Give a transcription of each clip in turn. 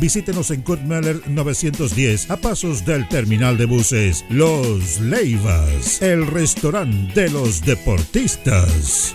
Visítenos en Kurt Meller 910 a pasos del terminal de buses. Los Leivas, el restaurante de los deportistas.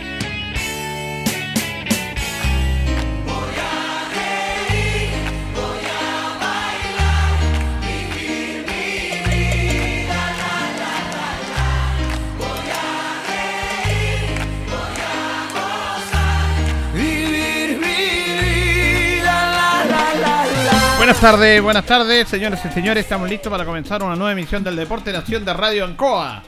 Tardes, buenas tardes, señores y señores. Estamos listos para comenzar una nueva emisión del Deporte Nación de Radio Ancoa.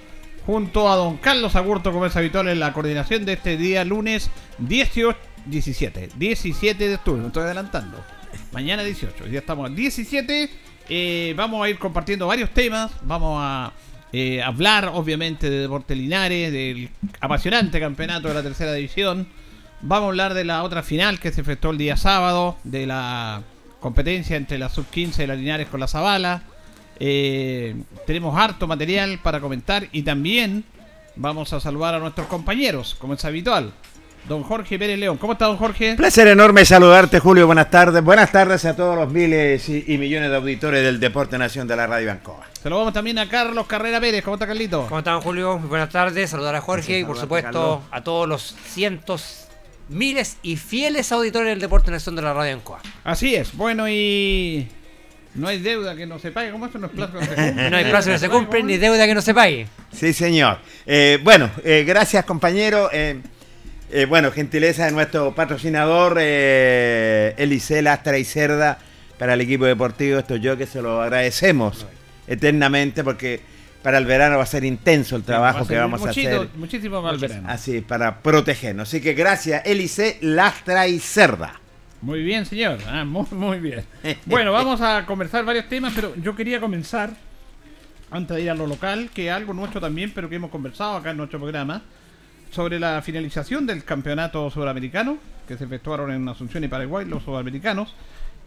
Junto a don Carlos Agurto, como es habitual en la coordinación de este día lunes 18, 17, 17 de octubre, me estoy adelantando. Mañana 18, ya estamos al 17. Eh, vamos a ir compartiendo varios temas. Vamos a eh, hablar, obviamente, de Deporte Linares, del apasionante campeonato de la tercera división. Vamos a hablar de la otra final que se efectuó el día sábado, de la competencia entre la sub-15 y la Linares con la Zabala. Eh, tenemos harto material para comentar y también vamos a saludar a nuestros compañeros, como es habitual. Don Jorge Pérez León. ¿Cómo está, don Jorge? Placer enorme saludarte, Julio. Buenas tardes. Buenas tardes a todos los miles y, y millones de auditores del Deporte Nación de la Radio Ancoa. Saludamos también a Carlos Carrera Pérez. ¿Cómo está, Carlito? ¿Cómo están, Julio? Muy buenas tardes. Saludar a Jorge y, por supuesto, a todos los cientos, miles y fieles auditores del Deporte Nación de la Radio Ancoa. Así es. Bueno, y. No hay deuda que no se pague. ¿Cómo esto no es plazo que no se cumple? No hay plazo que se cumplen ni deuda que no se pague. Sí, señor. Eh, bueno, eh, gracias, compañero. Eh, eh, bueno, gentileza de nuestro patrocinador, eh, Elisel Astra y Cerda, para el equipo deportivo. Esto yo que se lo agradecemos eternamente porque para el verano va a ser intenso el trabajo Va que vamos a hacer. Muchísimo para el verano. Así, para protegernos. Así que gracias, Elisel Lastra y Cerda. Muy bien, señor. Ah, muy, muy bien. Bueno, vamos a conversar varios temas, pero yo quería comenzar, antes de ir a lo local, que algo nuestro también, pero que hemos conversado acá en nuestro programa. sobre la finalización del campeonato sudamericano, que se efectuaron en Asunción y Paraguay, los sudamericanos.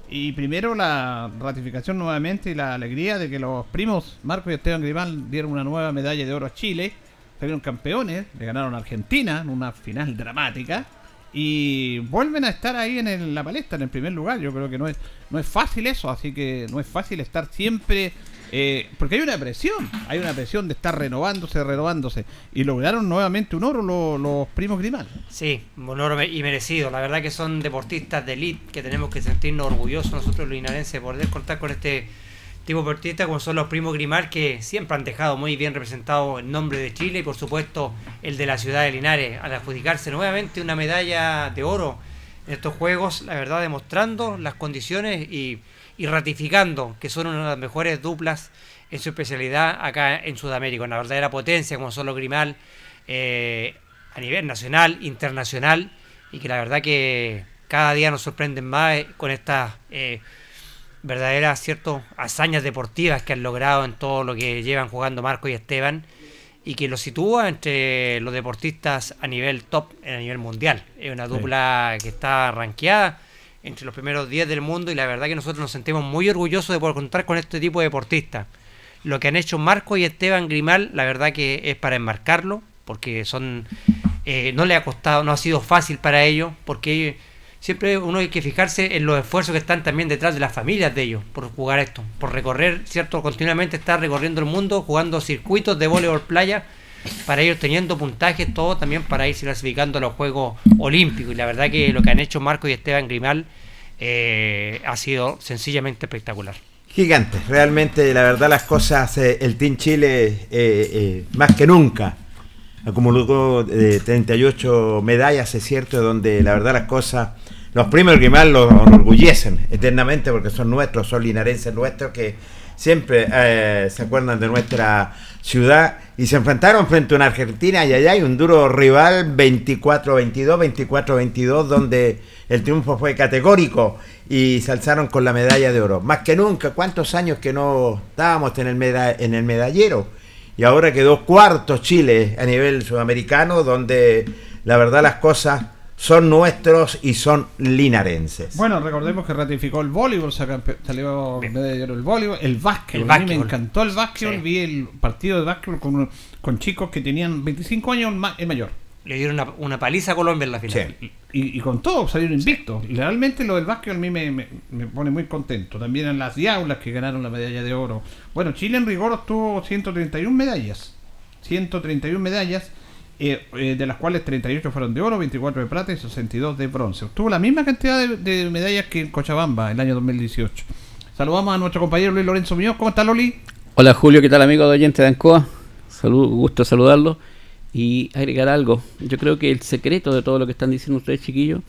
Y primero la ratificación nuevamente y la alegría de que los primos Marco y Esteban Grimal dieron una nueva medalla de oro a Chile, salieron campeones, le ganaron a Argentina en una final dramática y vuelven a estar ahí en el- la palestra, en el primer lugar. Yo creo que no es, no es fácil eso, así que no es fácil estar siempre. Eh, porque hay una presión, hay una presión de estar renovándose, renovándose. Y lograron nuevamente un oro los, primos Grimal. Sí, un oro y merecido. La verdad que son deportistas de elite que tenemos que sentirnos orgullosos nosotros los linarenses de poder contar con este tipo de deportistas como son los primos Grimal que siempre han dejado muy bien representado el nombre de Chile y por supuesto el de la ciudad de Linares al adjudicarse nuevamente una medalla de oro en estos juegos, la verdad demostrando las condiciones y, y ratificando que son una de las mejores duplas en su especialidad acá en Sudamérica, una verdadera potencia como son los Grimal eh, a nivel nacional, internacional y que la verdad que cada día nos sorprenden más eh, con estas eh, verdaderas cierto hazañas deportivas que han logrado en todo lo que llevan jugando Marco y Esteban y que los sitúa entre los deportistas a nivel top, a nivel mundial. Es una dupla que está rankeada entre los primeros 10 del mundo y la verdad que nosotros nos sentimos muy orgullosos de poder contar con este tipo de deportistas. Lo que han hecho Marco y Esteban Grimal, la verdad que es para enmarcarlo, porque son eh, no le ha costado, no ha sido fácil para ellos, porque siempre uno hay que fijarse en los esfuerzos que están también detrás de las familias de ellos por jugar esto, por recorrer, cierto, continuamente estar recorriendo el mundo, jugando circuitos de voleibol playa, para ir teniendo puntajes, todo también para irse clasificando a los Juegos Olímpicos. Y la verdad que lo que han hecho Marco y Esteban Grimal eh, ha sido sencillamente espectacular. Gigante, realmente la verdad las cosas, eh, el Team Chile eh, más que nunca acumuló eh, 38 medallas, es cierto, donde la verdad las cosas, los primeros que más los enorgullecen eternamente porque son nuestros, son linarenses nuestros que siempre eh, se acuerdan de nuestra ciudad y se enfrentaron frente a una Argentina y allá hay un duro rival 24-22, 24-22 donde el triunfo fue categórico y se alzaron con la medalla de oro. Más que nunca, ¿cuántos años que no estábamos en el, en el medallero? Y ahora quedó cuarto Chile a nivel sudamericano donde la verdad las cosas son nuestros y son linarenses. Bueno, recordemos que ratificó el voleibol, saca- salió medalla de oro el voleibol, el básquetbol. El A mí me básquetbol. encantó el básquetbol, Sí. vi el partido de básquetbol con, con chicos que tenían 25 años ma- el mayor. Le dieron una, una paliza a Colombia en la final. Sí. Y, y con todo salieron invictos. Y realmente lo del básquetbol a mí me, me- me pone muy contento. También en las diablas que ganaron la medalla de oro. Bueno, Chile en rigor obtuvo 131 medallas. 131 medallas, eh, eh, de las cuales 38 fueron de oro, 24 de plata y 62 de bronce. Obtuvo la misma cantidad de, de medallas que en Cochabamba el año 2018. Saludamos a nuestro compañero Luis Lorenzo Muñoz. ¿Cómo está Loli? Hola Julio, ¿qué tal amigo de oyente de Ancoa? Salud, gusto saludarlo y agregar algo. Yo creo que el secreto de todo lo que están diciendo ustedes chiquillos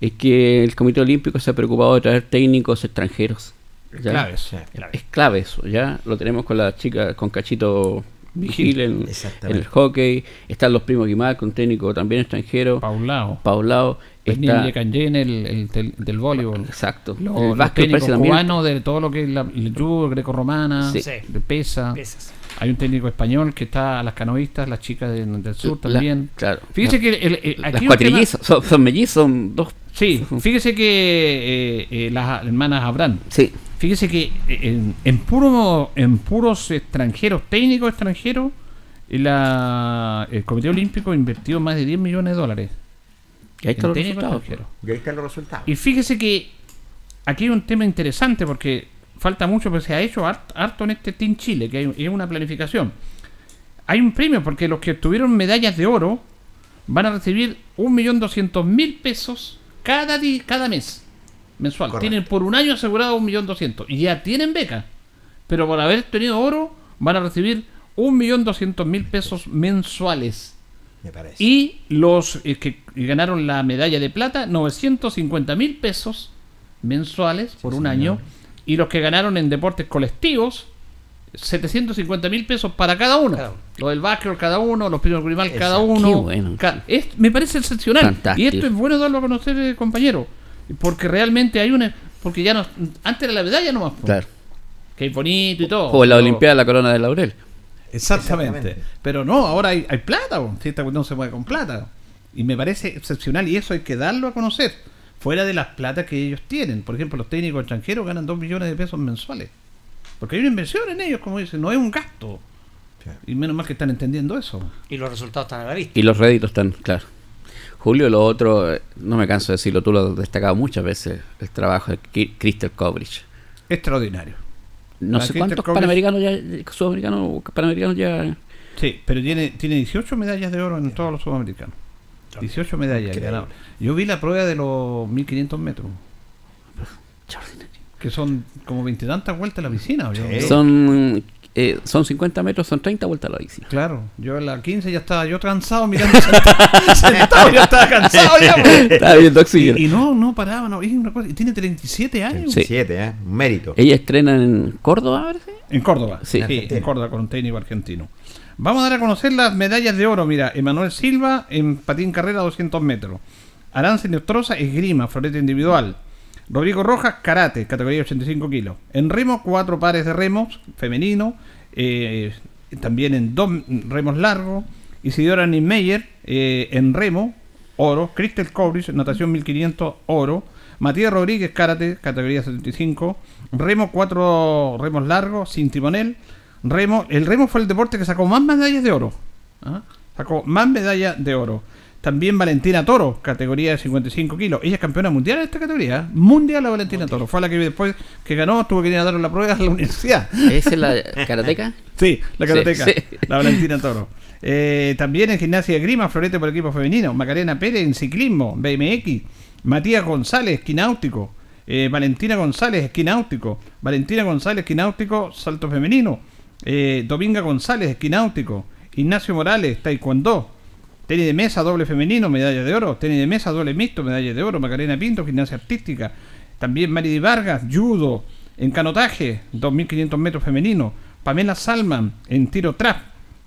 es que el Comité Olímpico se ha preocupado de traer técnicos extranjeros. ¿ya? Claves. Sí. Es clave eso, ya lo tenemos con la chica, con Cachito Vigil en, en el hockey, están los primos Guimar con técnico también extranjero, Paulao. Paulao, Está... el, el del, del voleibol. exacto, Los, el básquet técnicos parece también, cubanos de todo lo que es la, el judo greco-romana, Sí. Pesa. Pesas. Hay un técnico español que está a las canoístas, las chicas de- del sur La- también. claro. Fíjese que el- el- las aquí un cuatrillizas, son, son mellizos, son dos, sí, fíjese que eh, eh, las hermanas Abraham. sí, Fíjese que eh, en, en puro, en puros extranjeros, técnicos extranjeros, la, el Comité Olímpico invirtió más de 10 millones de dólares. y ahí están los resultados. extranjeros. Y ahí están los resultados. Y fíjese que aquí hay un tema interesante porque falta mucho, pero se ha hecho hart- harto en este Team Chile, que hay, es una planificación. Hay un premio porque los que obtuvieron medallas de oro van a recibir 1.200.000 pesos cada, cada mes mensual. Correcto. Tienen por un año asegurado 1.200.000 y ya tienen beca. Pero por haber tenido oro van a recibir 1.200.000 pesos mensuales. Me parece. Y los eh, que ganaron la medalla de plata, 950 mil pesos mensuales por un año. Y los que ganaron en deportes colectivos, 750 mil pesos para cada uno. Cada uno. Lo del básquetbol cada uno, los primos rival cada uno. Qué bueno. Ca- es- me parece excepcional. Fantástico. Y esto es bueno darlo a conocer, eh, compañero. Porque realmente hay una... Porque ya no... Antes era la medalla nomás. po, Claro. Que es bonito y todo. O la pero- Olimpiada la corona de laurel. Exactamente. Exactamente. Pero no, ahora hay, hay plata, si esta cuestión se mueve con plata. Y me parece excepcional y eso hay que darlo a conocer. Fuera de las platas que ellos tienen. Por ejemplo, los técnicos extranjeros ganan 2 millones de pesos mensuales. Porque hay una inversión en ellos, como dicen, no es un gasto. Y menos mal que están entendiendo eso. Y los resultados están a la vista. Y los réditos están, claro. Julio, lo otro, no me canso de decirlo, tú lo has destacado muchas veces, el trabajo de Crystal Coverage. Extraordinario. No La sé Crystal cuántos Coverage- panamericanos ya, sudamericanos, panamericanos ya... Sí, pero tiene, tiene 18 medallas de oro en todos los sudamericanos. 18 medallas ganado. Yo vi la prueba de los 1500 metros, que son como veintitantas vueltas a la piscina. Sí. Son, eh, son 50 metros, son 30 vueltas a la bici. Claro, yo en la 15 ya estaba yo cansado mirando sentado, sentado, ya estaba cansado ya. po. Está viendo oxígeno. Y, y no, no paraba, no, es una cosa, y tiene 37 años. Sí. Siete, ¿eh? Un mérito. Ella estrena en Córdoba, parece. En Córdoba, Sí. sí, en Córdoba con un técnico argentino. Vamos a dar a conocer las medallas de oro. Mira, Emanuel Silva en patín carrera 200 metros. Arance Nestroza, esgrima, floreta individual. Rodrigo Rojas, karate, categoría 85 kilos. En remo, cuatro pares de remos, femenino. eh, también en dos remos largos. Isidora Niemeyer eh, en remo, oro. Crystal Coverage, natación 1500, oro. Matías Rodríguez, karate, categoría 75. Remo, cuatro remos largos, sin timonel. Remo, el remo fue el deporte que sacó más medallas de oro. ¿ah? Sacó más medallas de oro. También Valentina Toro, categoría de 55 kilos. Ella es campeona mundial en esta categoría. ¿eh? Mundial la Valentina Toro. Fue la que después que ganó tuvo que ir a dar la prueba a la universidad. ¿Esa es la karateca? Sí, la karateca. sí. La Valentina Toro. Eh, también en gimnasia de grima, florete por equipo femenino. Macarena Pérez en ciclismo, BMX. Matías González, esquináutico. Eh, Valentina González, esquináutico. Valentina González, esquináutico, salto femenino. Eh, Dominga González, esquináutico. Ignacio Morales, taekwondo. Tenis de mesa, doble femenino, medalla de oro. Tenis de mesa, doble mixto, medalla de oro. Macarena Pinto, gimnasia artística. También Mari Di Vargas, judo. En canotaje, 2.500 metros femenino. Pamela Salman, en tiro trap.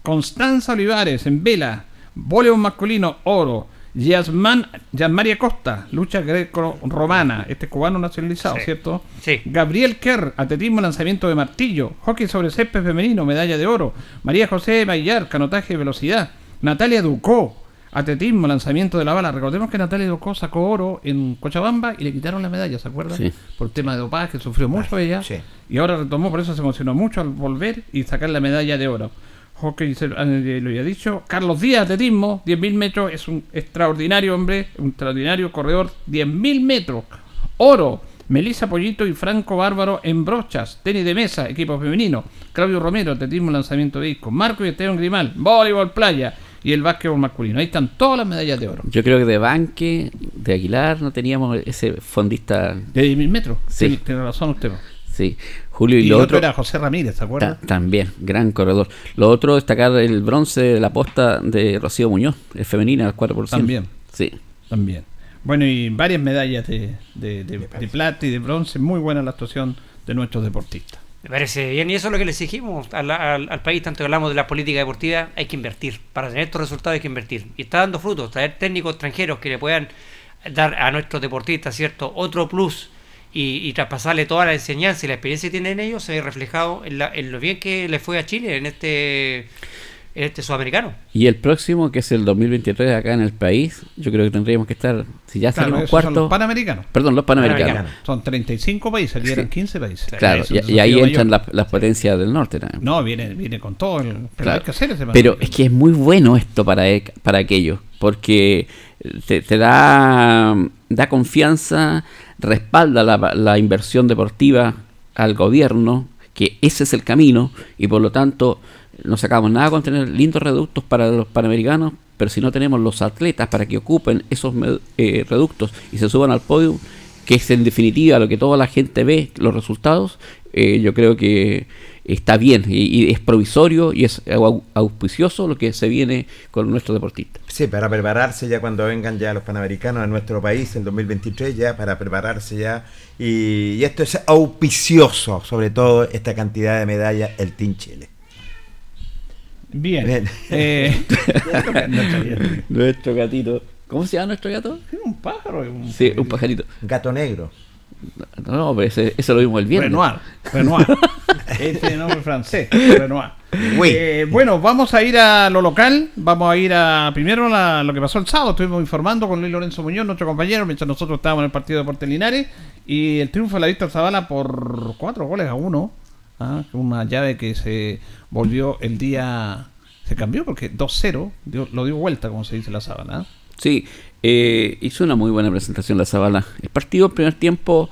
Constanza Olivares, en vela. Voleibol masculino, oro. Yasman, Yasmaria Costa, lucha greco-romana. Este es cubano nacionalizado, Sí. ¿cierto? Sí. Gabriel Kerr, atletismo, lanzamiento de martillo. Hockey sobre césped femenino, medalla de oro. María José Maillar, canotaje de velocidad. Natalia Ducó, atletismo, lanzamiento de la bala. Recordemos que Natalia Ducó sacó oro en Cochabamba y le quitaron la medalla, ¿se acuerdan? Sí. Por tema de dopaje, sufrió mucho ella. sí. Y ahora retomó, por eso se emocionó mucho al volver y sacar la medalla de oro. Hockey, se- eh, lo había dicho. Carlos Díaz, atletismo, 10.000 metros, es un extraordinario hombre, un extraordinario corredor, 10.000 metros. Oro, Melissa Pollito y Franco Bárbaro en brochas, tenis de mesa, equipo femenino. Claudio Romero, atletismo, lanzamiento de disco. Marco y Esteban Grimal, voleibol playa y el básquetbol masculino. Ahí están todas las medallas de oro. Yo creo que de Banque, de Aguilar, no teníamos ese fondista. De 10.000 metros. Sí. Tiene- Tiene razón usted. Sí, Julio y, Y, lo el otro. otro era José Ramírez, ¿se acuerda? ta- también, gran corredor. Lo otro, destacar el bronce de la posta de Rocío Muñoz, el femenina, al 4%. También. Sí. También. Bueno, y varias medallas de, de, de- de plata y de bronce. Muy buena la actuación de nuestros deportistas. Me parece bien, y eso es lo que le exigimos al, al- país, tanto que hablamos de la política deportiva, hay que invertir. Para tener estos resultados hay que invertir. Y está dando frutos, traer técnicos extranjeros que le puedan dar a nuestros deportistas, ¿cierto? Otro plus y, y traspasarle toda la enseñanza y la experiencia que tienen ellos, se ve reflejado en, la- en lo bien que le fue a Chile en este, este sudamericano. Y el próximo, que es el 2023 acá en el país, yo creo que tendríamos que estar, si ya Claro, salimos son cuarto, los panamericanos. perdón, los panamericanos. Panamericanos. Son 35 países, Sí. 15 países. Claro, y, ahí entran las, las potencias del norte también. No, viene, viene con todo. el- pero Claro. hay que hacer ese Pero es que es muy bueno esto para, e- para aquello, porque te, te da, da confianza, respalda la, la inversión deportiva al gobierno, que ese es el camino, y por lo tanto no sacamos nada con tener lindos reductos para los panamericanos, pero si no tenemos los atletas para que ocupen esos eh, reductos y se suban al podio, que es en definitiva lo que toda la gente ve, los resultados, eh, yo creo que está bien y, es provisorio y es au- auspicioso lo que se viene con nuestros deportistas. Sí, para prepararse ya cuando vengan ya los panamericanos a nuestro país el 2023, ya para prepararse ya. Y, y esto es auspicioso, sobre todo esta cantidad de medallas, el Team Chile. Bien. Bien. Eh, no. Nuestro gatito. ¿Cómo se llama nuestro gato? Es un pájaro. Un, Sí, un pajarito. Gato negro. No, pero ese, eso lo vimos el viernes. Renoir. Renoir. este nombre francés. Renoir. Eh, bueno, vamos a ir a lo local. Vamos a ir a primero a lo que pasó el sábado. Estuvimos informando con Luis Lorenzo Muñoz, nuestro compañero, mientras nosotros estábamos en el partido de Porte Linares. Y el triunfo de la Vista Zavala por cuatro goles a uno. ¿Ah? Una llave que se volvió el día. Se cambió porque 2-0 lo dio vuelta, como se dice la. ¿ah? Sí, eh, hizo una muy buena presentación la Zabala. El partido, el primer tiempo,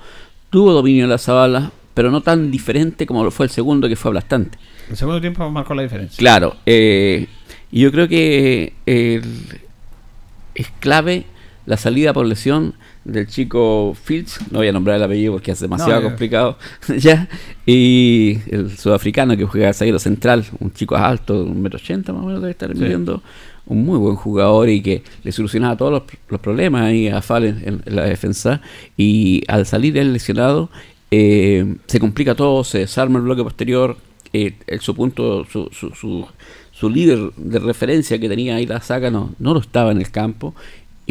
tuvo dominio la Zabala, pero no tan diferente como lo fue el segundo, que fue aplastante. El segundo tiempo marcó la diferencia. Claro, eh, y yo creo que es clave la salida por lesión del chico Fields, no voy a nombrar el apellido porque es demasiado complicado, ya, y el sudafricano que juega zaguero central, un chico alto, un metro ochenta más o menos debe estar viviendo, un muy buen jugador y que le solucionaba todos los, problemas ahí a Fall en, la defensa, y al salir el lesionado, eh, se complica todo, se desarma el bloque posterior, eh, su punto, su, su, su, líder de referencia que tenía ahí la saga no, no lo estaba en el campo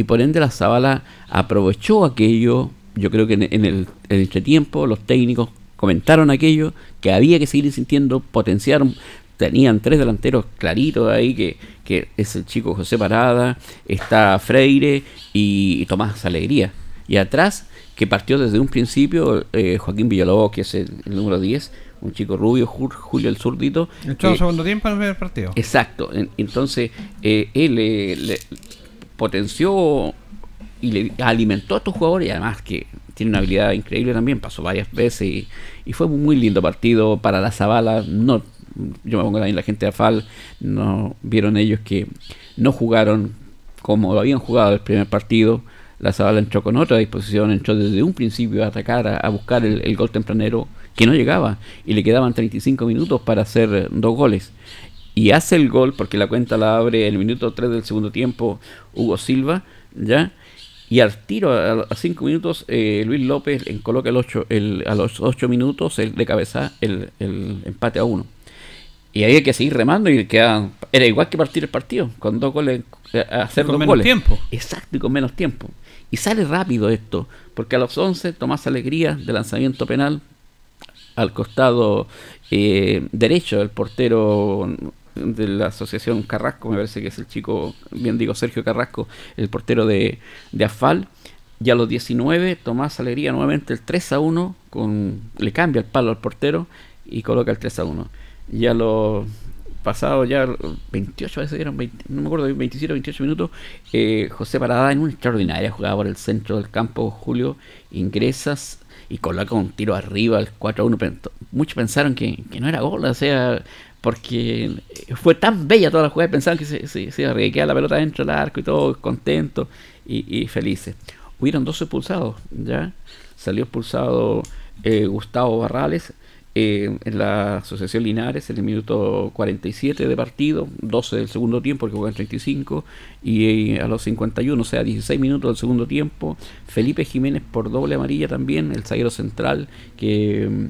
y por ende la Zabala aprovechó aquello. Yo creo que en, el, en el entretiempo los técnicos comentaron aquello, que había que seguir sintiendo, potenciaron, tenían tres delanteros claritos ahí, que, que es el chico José Parada, está Freire y, Tomás Alegría. Y atrás, que partió desde un principio, eh, Joaquín Villalobos, que es el, número 10, un chico rubio, Julio el zurdito. El eh, segundo tiempo en el primer partido. Exacto. entonces, eh, él le, potenció y le alimentó a estos jugadores y además que tiene una habilidad increíble también, pasó varias veces y, fue un muy lindo partido para la Zabala. No, yo me pongo también la gente de Afal, no vieron ellos que no jugaron como habían jugado el primer partido. La Zabala entró con otra disposición, entró desde un principio a atacar, a, buscar el, gol tempranero que no llegaba y le quedaban 35 minutos para hacer dos goles y hace el gol porque la cuenta la abre en el minuto 3 del segundo tiempo Hugo Silva, ¿ya? Y al tiro, a 5 minutos, eh, Luis López coloca el ocho, el, a los 8 minutos el, de cabeza el, el, empate a 1. Y ahí hay que seguir remando y queda, era igual que partir el partido, con dos goles, eh, hacer con dos menos tiempo. Exacto, y con menos tiempo. Y sale rápido esto, porque a los 11 Tomás Alegría de lanzamiento penal al costado eh, derecho del portero de la asociación Carrasco, me parece que es el chico, bien digo, Sergio Carrasco, el portero de, de Afal. Y a los 19, Tomás Alegría nuevamente el 3 a 1, con, le cambia el palo al portero y coloca el 3 a 1. Y a los pasados ya 28 veces dieron, no me acuerdo, 27 o 28 minutos, eh, José Parada en una extraordinaria jugada por el centro del campo, Julio, ingresas y coloca un tiro arriba al 4 a 1. Muchos pensaron que, que no era gol, o sea, porque fue tan bella toda la jugada, pensaban que se, se, se la pelota dentro del arco y todo contentos y, felices. Hubieron dos expulsados, ¿ya? Salió expulsado eh, Gustavo Barrales eh, en la Asociación Linares en el minuto 47 de partido, 12 del segundo tiempo, jugó en 35, y eh, a los 51, o sea, 16 minutos del segundo tiempo, Felipe Jiménez por doble amarilla también, el zaguero central que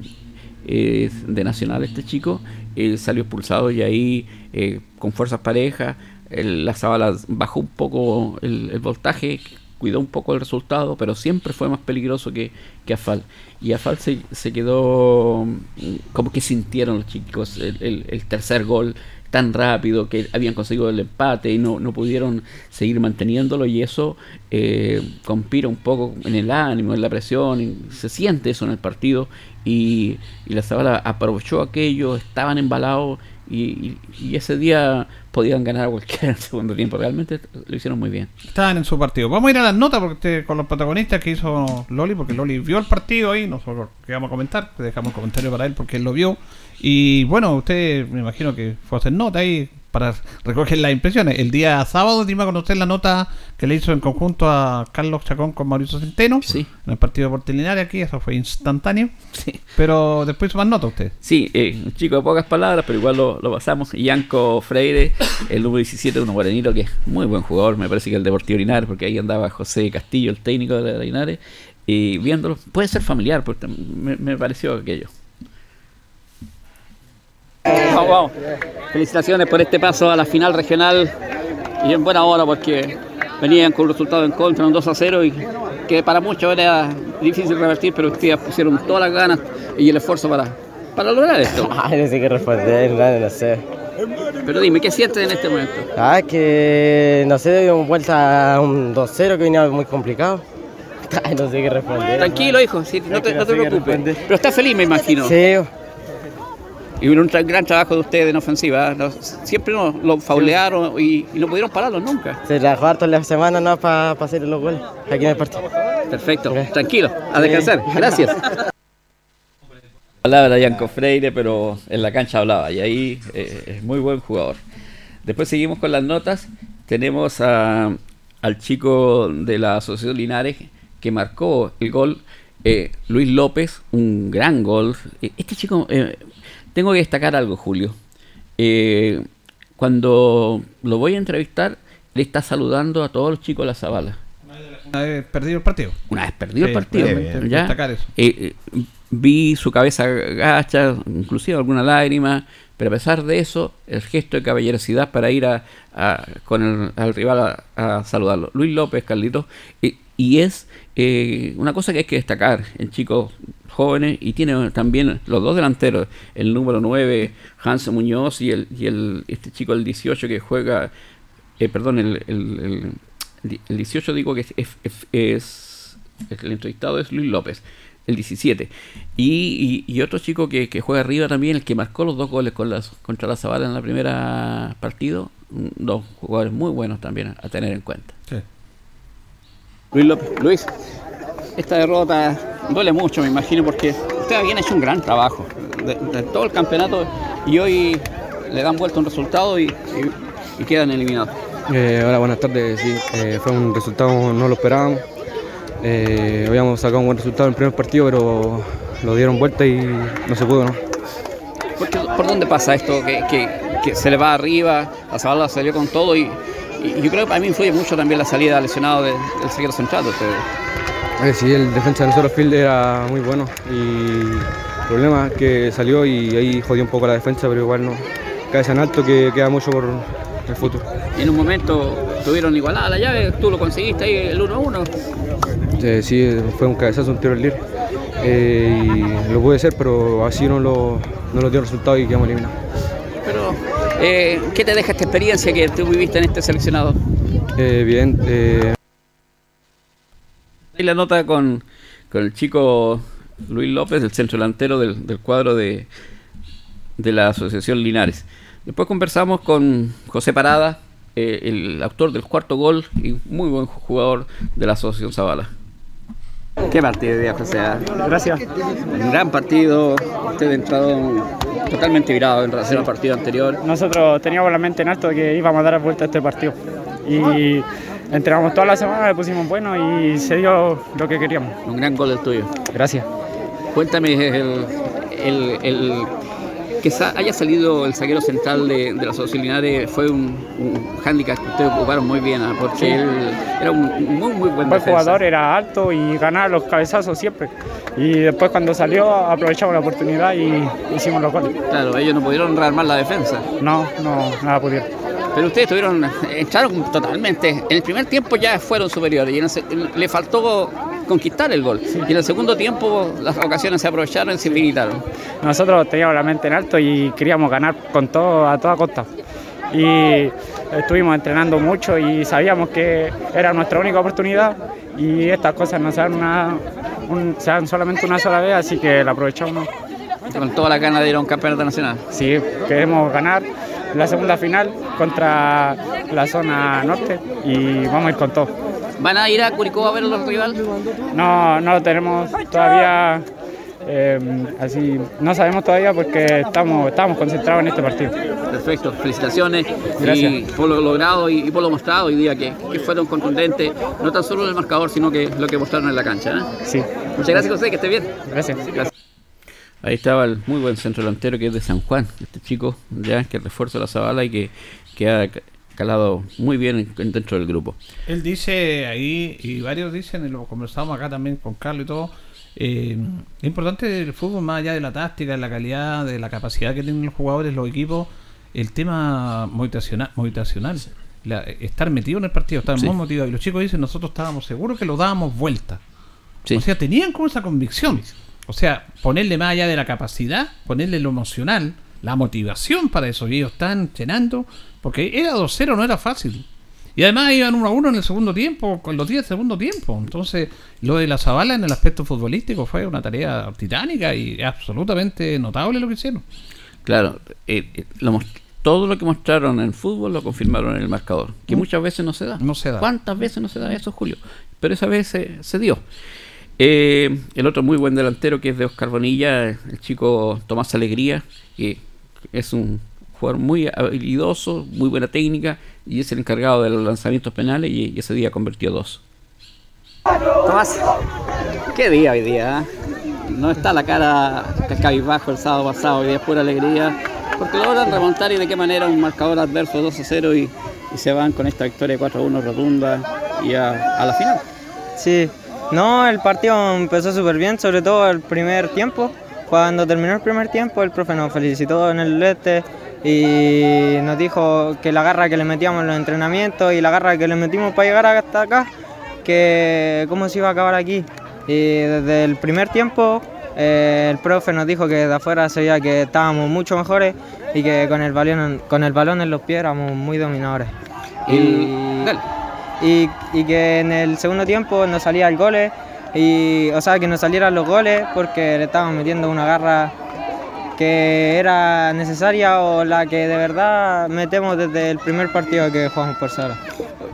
de Nacional este chico, él salió expulsado y ahí eh, con fuerzas parejas, la Zabala bajó un poco el, voltaje, cuidó un poco el resultado, pero siempre fue más peligroso que, que Afal. Y Afal se, se quedó mm, como que sintieron los chicos el, el tercer gol tan rápido que habían conseguido el empate y no, no pudieron seguir manteniéndolo y eso eh, conspira un poco en el ánimo, en la presión, se siente eso en el partido y, y la Zabala aprovechó aquello, estaban embalados y, ese día podían ganar cualquiera en el segundo tiempo. Realmente lo hicieron muy bien. Estaban en su partido. Vamos a ir a las notas porque con los protagonistas que hizo Loli, porque Loli vio el partido ahí, nosotros queríamos a comentar, dejamos un comentario para él porque él lo vio. Y bueno, usted me imagino que fue a hacer nota ahí para recoger las impresiones. El día sábado dimos a conocer la nota que le hizo en conjunto a Carlos Chacón con Mauricio Centeno sí. en el partido de Portilinaria aquí, eso fue instantáneo. Sí. Pero después hizo más nota usted. Sí, eh, un chico de pocas palabras, pero igual lo, lo pasamos. Yanko Freire, el número 17, un guaranito que es muy buen jugador, me parece que el Deportivo Linares, porque ahí andaba José Castillo, el técnico de Linares, y viéndolo, puede ser familiar, porque me, me pareció aquello. Felicitaciones por este paso a la final regional y en buena hora porque venían con un resultado en contra, un 2 a 0 y que para muchos era difícil revertir, pero ustedes pusieron todas las ganas y el esfuerzo para, para lograr esto? Ay, no sé qué responder, no, no sé. Pero dime, ¿qué sientes en este momento? Ah, que no sé, dimos vuelta a un 2-0 que venía muy complicado. Ay, no sé qué responder. Tranquilo, hijo, sí, no, te, no te preocupes. Pero está feliz, me imagino. Sí, Y un tra- gran trabajo de ustedes en ofensiva. ¿no? Siempre nos lo faulearon y, y no pudieron pararlos nunca. se trabajó harto en la semana no para hacer los goles aquí en el partido. Perfecto, tranquilo, a descansar. Gracias. Hablaba de Yanko Freire, pero en la cancha hablaba y ahí eh, es muy buen jugador. Después seguimos con las notas. Tenemos a- al chico de la Asociación Linares que marcó el gol, eh, Luis López, un gran gol. Eh, Este chico, eh, tengo que destacar algo, Julio. Eh, cuando lo voy a entrevistar, le está saludando a todos los chicos de la Zabala. Una vez perdido el partido. Una vez perdido Sí, el partido. ¿ya? destacar eso. Eh, eh, vi su cabeza gacha, inclusive alguna lágrima, pero a pesar de eso, el gesto de caballerosidad para ir a, a- con el al rival a, a saludarlo. Luis López, Carlitos, y es eh, una cosa que hay que destacar en chicos jóvenes y tiene también los dos delanteros, el número 9, Hans Muñoz, y el, y el este chico el 18 que juega, eh, perdón, el, el, el- el 18 digo que es, es- es- el entrevistado es Luis López, el 17. Y, y- otro chico que, que juega arriba también, el que marcó los dos goles con las, contra la Zabala en la primera partido, dos jugadores muy buenos también a tener en cuenta. Luis López, Luis, esta derrota duele mucho, me imagino, porque usted habían hecho un gran trabajo de, de todo el campeonato y hoy le dan vuelta un resultado y, y- y quedan eliminados. Eh, hola, buenas tardes. Sí, eh, fue un resultado, no lo esperábamos. Eh, habíamos sacado un buen resultado en el primer partido, pero lo dieron vuelta y no se pudo, ¿no? ¿Por, qué- por dónde pasa esto? Que, que- que se le va arriba, la Zabala salió con todo y, y yo creo que para mí influye mucho también la salida lesionado de- del zaguero central. Eh, sí, el defensa de nosotros, Field, era muy bueno y el problema es que salió y ahí jodió un poco la defensa, pero igual no. Cabeza en alto que queda mucho por el futuro. Y en un momento tuvieron igualada la llave, tú lo conseguiste ahí el 1-1. Eh, sí, fue un cabezazo, un tiro al libre. Eh, y lo pude hacer, pero así no lo, no lo dio resultado y quedamos eliminados. Pero, eh, ¿qué te deja esta experiencia que tú viviste en este seleccionado? Eh, bien, eh, Y la nota con, con el chico Luis López, el centro delantero del, del cuadro de, de la Asociación Linares. Después conversamos con José Parada, eh, el autor del cuarto gol y muy buen jugador de la Asociación Zavala. ¿Qué partido de día, José? Gracias. Un gran partido, usted ha entrado totalmente virado en relación al partido anterior. Nosotros teníamos la mente en alto de que íbamos a dar vuelta a este partido. Y entrenamos toda la semana, le pusimos bueno y se dio lo que queríamos. Un gran gol el tuyo. Gracias. Cuéntame el, el, el- que haya salido el zaguero central de, de Asociación Linares fue un, un hándicap que ustedes ocuparon muy bien, ¿ah? porque Sí. él era un muy muy buen defensa. jugador, era alto y ganaba los cabezazos siempre. Y después cuando salió aprovechamos la oportunidad y hicimos los goles. Claro, ellos no pudieron rearmar la defensa, No, no, nada pudieron. pero ustedes tuvieron, entraron totalmente. En el primer tiempo ya fueron superiores y en el se- le faltó conquistar el gol. Y en el segundo tiempo las ocasiones se aprovecharon y se limitaron. Nosotros teníamos la mente en alto y queríamos ganar con todo a toda costa. Y estuvimos entrenando mucho y sabíamos que era nuestra única oportunidad y estas cosas no se dan, una, un- se dan solamente una sola vez, así que la aprovechamos. Con toda la ganas de ir a un campeonato nacional. Sí, queremos ganar la segunda final contra la zona norte y vamos a ir con todo. ¿Van a ir a Curicó a ver a los rivales? No, no lo tenemos todavía eh, así, no sabemos todavía porque estamos, estamos concentrados en este partido. Perfecto, felicitaciones Gracias. y por lo logrado y, y por lo mostrado hoy día que, que fueron contundentes, no tan solo en el marcador, sino que lo que mostraron en la cancha. ¿eh? Sí, Muchas gracias José, que esté bien. gracias. Ahí estaba el muy buen centro delantero que es de San Juan, este chico ya que refuerza la Zabala y que, que ha ca- calado muy bien en- dentro del grupo. Él dice ahí, y varios dicen, y lo conversamos acá también con Carlos y todo, eh, es importante el fútbol, más allá de la táctica, de la calidad, de la capacidad que tienen los jugadores, los equipos, el tema motivacional, motivacional la- estar metido en el partido, estar Sí. muy motivado. Y los chicos dicen, nosotros estábamos seguros que lo dábamos vuelta. Sí. O sea, tenían como esa convicción. O sea, ponerle más allá de la capacidad, ponerle lo emocional, la motivación para eso. Y ellos están llenando, porque era 2-0, no era fácil. Y además iban 1 a 1 en el segundo tiempo, con los 10 del segundo tiempo. Entonces, lo de la Zabala en el aspecto futbolístico fue una tarea titánica y absolutamente notable lo que hicieron. Claro, eh, eh, lo todo lo que mostraron en fútbol lo confirmaron en el marcador, que Mm. muchas veces no se da. No se da. ¿Cuántas veces no se da eso, Julio? Pero esa vez se, se dio. Eh, el otro muy buen delantero que es de Oscar Bonilla, el chico Tomás Alegría, que es un jugador muy habilidoso, muy buena técnica y es el encargado de los lanzamientos penales y, y ese día convirtió dos. Tomás, qué día hoy día. ¿eh? No está la cara cabizbajo el sábado pasado, hoy día es pura alegría, porque logran remontar y de qué manera un marcador adverso 2 a 0 y, y se van con esta victoria 4 a 1 rotunda y a, a la final. Sí, no, el partido empezó súper bien, sobre todo el primer tiempo. Cuando terminó el primer tiempo, el profe nos felicitó en el este y nos dijo que la garra que le metíamos en los entrenamientos y la garra que le metimos para llegar hasta acá, que cómo se iba a acabar aquí. Y desde el primer tiempo, eh, el profe nos dijo que de afuera se veía que estábamos mucho mejores y que con el balón, con el balón en los pies éramos muy dominadores. Y, y que en el segundo tiempo nos salía el gole y o sea que nos salieran los goles porque le estábamos metiendo una garra que era necesaria o la que de verdad metemos desde el primer partido que jugamos por Sara.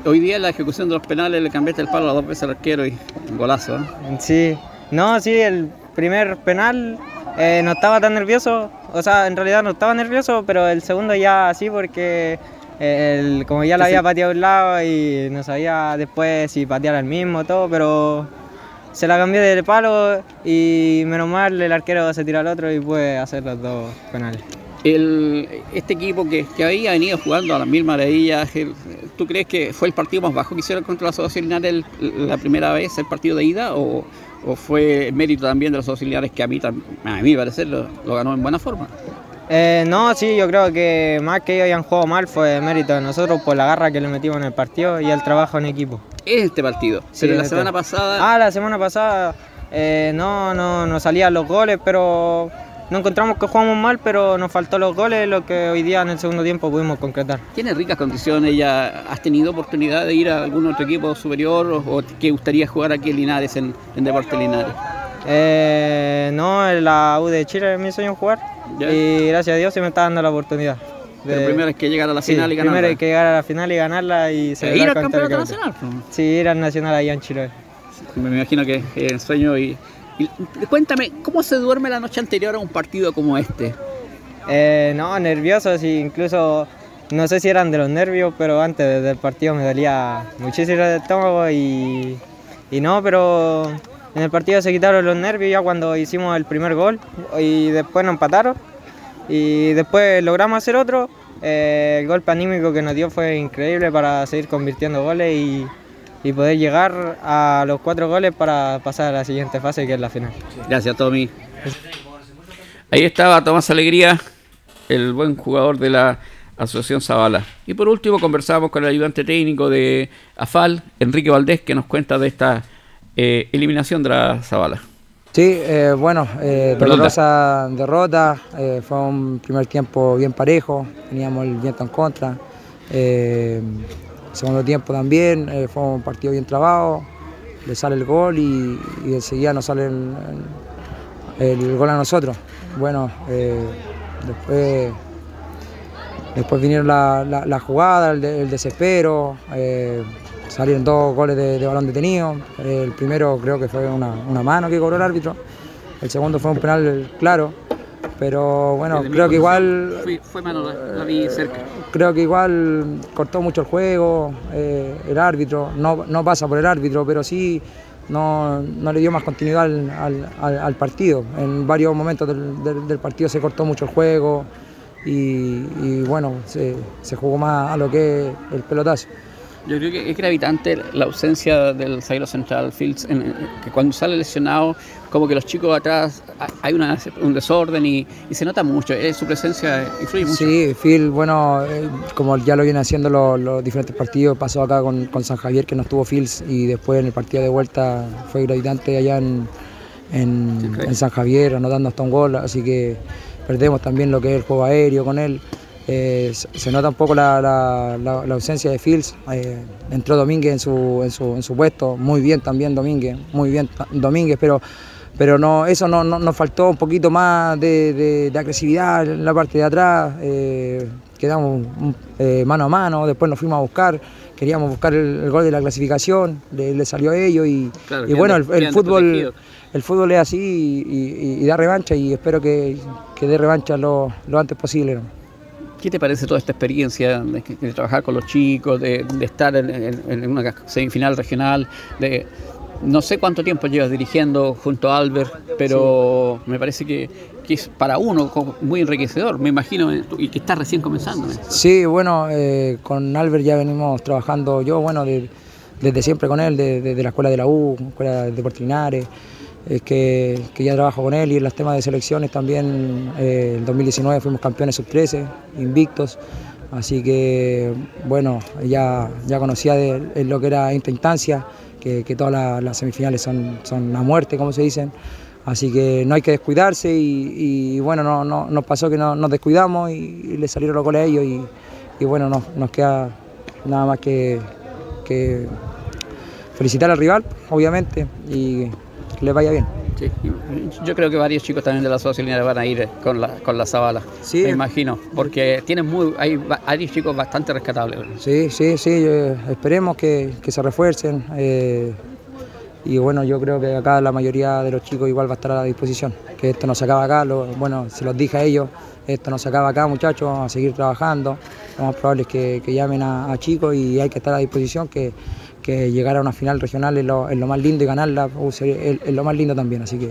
Hoy día en la ejecución de los penales le cambiaste el palo a dos veces al arquero y un golazo. ¿eh? Sí, no, sí, el primer penal eh, no estaba tan nervioso, o sea, en realidad no estaba nervioso, pero el segundo ya sí porque eh, el- como ya lo había pateado a un lado y no sabía después si patear al mismo todo, pero se la cambié de palo y menos mal el arquero se tiró al otro y puede hacer los dos penales. El, este equipo que, que había venido jugando a las mil maravillas, ¿tú crees que fue el partido más bajo que hicieron contra los auxiliares el- la primera vez, el partido de ida? ¿O, o fue mérito también de los auxiliares que a mí, a mi parecer, lo, lo ganó en buena forma? Eh, no, sí, yo creo que más que ellos hayan jugado mal fue mérito de nosotros por la garra que le metimos en el partido y el trabajo en equipo. Este partido. Sí, Pero la este. semana pasada. Ah, la semana pasada eh, no, no, no salían los goles, pero no encontramos que jugamos mal, pero nos faltó los goles, lo que hoy día en el segundo tiempo pudimos concretar. Tiene ricas condiciones, ya has tenido oportunidad de ir a algún otro equipo superior o, o que gustaría jugar aquí en Linares, en, en Deportes Linares. Eh, no, en la U de Chile es mi sueño jugar Ya. y gracias a Dios se me está dando la oportunidad. Pero primero hay que llegar a la Sí, final y ganarla. Primero hay que llegar a la final y ganarla y E celebrar ir al campeonato nacional. Sí, ir al nacional allá en Chile. Me imagino que es el sueño y, y cuéntame, ¿cómo se duerme la noche anterior a un partido como este? Eh, no, nerviosos y incluso no sé si eran de los nervios, pero antes del partido me dolía muchísimo el estómago y, y no, pero en el partido se quitaron los nervios ya cuando hicimos el primer gol y después nos empataron y después logramos hacer otro. Eh, el golpe anímico que nos dio fue increíble para seguir convirtiendo goles y, y poder llegar a los cuatro goles para pasar a la siguiente fase que es la final. Gracias, Tommy. Ahí estaba Tomás Alegría, el buen jugador de la Asociación Zavala. Y por último conversamos con el ayudante técnico de AFAL, Enrique Valdés, que nos cuenta de esta eh, eliminación de la Zavala. Sí, eh, bueno, eh, dolorosa derrota, eh, fue un primer tiempo bien parejo, teníamos el viento en contra. Segundo tiempo también, fue un partido bien trabado, le sale el gol y, y enseguida nos sale el, el- el gol a nosotros. Bueno, después, después vinieron la, la, la jugada, el, de- el desespero, salieron dos goles de, de balón detenido. El primero creo que fue una, una mano que cobró el árbitro, el segundo fue un penal claro, pero bueno, creo que igual Fue, fue mano, la, la vi cerca. creo que igual cortó mucho el juego, eh, el árbitro, no, no pasa por el árbitro, pero sí no, no le dio más continuidad al, al- al- al partido. En varios momentos del, del- del partido se cortó mucho el juego y, y bueno, se, se jugó más a lo que es el pelotazo. Yo creo que es gravitante la ausencia del zaguero central Fields, en- que cuando sale lesionado, como que los chicos atrás ha- hay una- un desorden y, y se nota mucho, eh, su presencia influye mucho. Sí, Phil, bueno, eh, como ya lo vienen haciendo los, los diferentes partidos, pasó acá con, con San Javier que no estuvo Fields y después en el partido de vuelta fue gravitante allá en, en, en San Javier, anotando hasta un gol, así que perdemos también lo que es el juego aéreo con él. Eh, se nota un poco la, la- la- la ausencia de Fields. eh, entró Domínguez en su, en, su, en su puesto, muy bien también Domínguez, muy bien Domínguez, pero, pero no, eso no, no- nos faltó un poquito más de, de- de agresividad en la parte de atrás. eh, quedamos eh, mano a mano, después nos fuimos a buscar, queríamos buscar el, el gol de la clasificación, le, le salió a ellos y, Claro, y bueno, el, fútbol... El fútbol es así y, y- y da revancha y espero que, que dé revancha lo, lo antes posible. ¿no? ¿Qué te parece toda esta experiencia de, de trabajar con los chicos, de, de estar en, en- en una semifinal regional? De, no sé cuánto tiempo llevas dirigiendo junto a Albert, pero me parece que, que es para uno muy enriquecedor, me imagino, eh, y que está recién comenzando. ¿eh? Sí, bueno, eh, con Albert ya venimos trabajando yo, bueno, de- desde siempre con él, de- desde la escuela de la U, escuela de Deportes Es que, que ya trabajo con él y en los temas de selecciones también, eh, en 2019 fuimos campeones sub-13, invictos, así que bueno, ya, ya conocía de, lo que era esta instancia, que, que todas las, semifinales son, son a muerte, como se dicen, Así que no hay que descuidarse y, y, bueno, no, no- nos pasó que no- nos descuidamos y, y le salieron los goles a ellos y, y bueno, no- nos queda nada más que, que felicitar al rival, obviamente, y que le vaya bien. Sí, Yo creo que varios chicos también de la Linares van a ir con la, con la Zabala. Sí. Me imagino, porque tienen muy, hay va- varios chicos bastante rescatables. Sí, sí, sí, eh, esperemos que, que se refuercen. eh, y bueno, yo creo que acá la mayoría de los chicos igual va a estar a la disposición. Que esto no se acaba acá, lo- bueno, se los dije a ellos, esto no se acaba acá muchachos, vamos a seguir trabajando. Lo más probable es que, que llamen a, a chicos y hay que estar a disposición, que, que llegar a una final regional es lo, es lo más lindo y ganarla es, es lo más lindo también. Así que,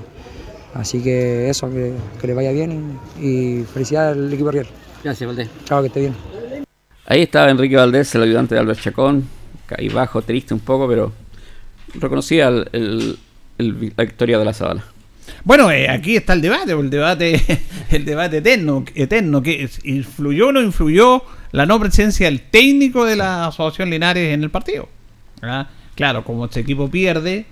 así que eso, que, que les vaya bien y, y felicidades al equipo riel. Gracias, Valdés. Chao, que esté bien. Ahí estaba Enrique Valdés, el ayudante de Albert Chacón, caí bajo, triste un poco, pero reconocía el- el- el- la victoria de la Zabala. Bueno, eh, aquí está el debate, el debate, el debate eterno, eterno, que influyó o no influyó la no presencia del técnico de la Asociación Linares en el partido. Claro, como este equipo pierde,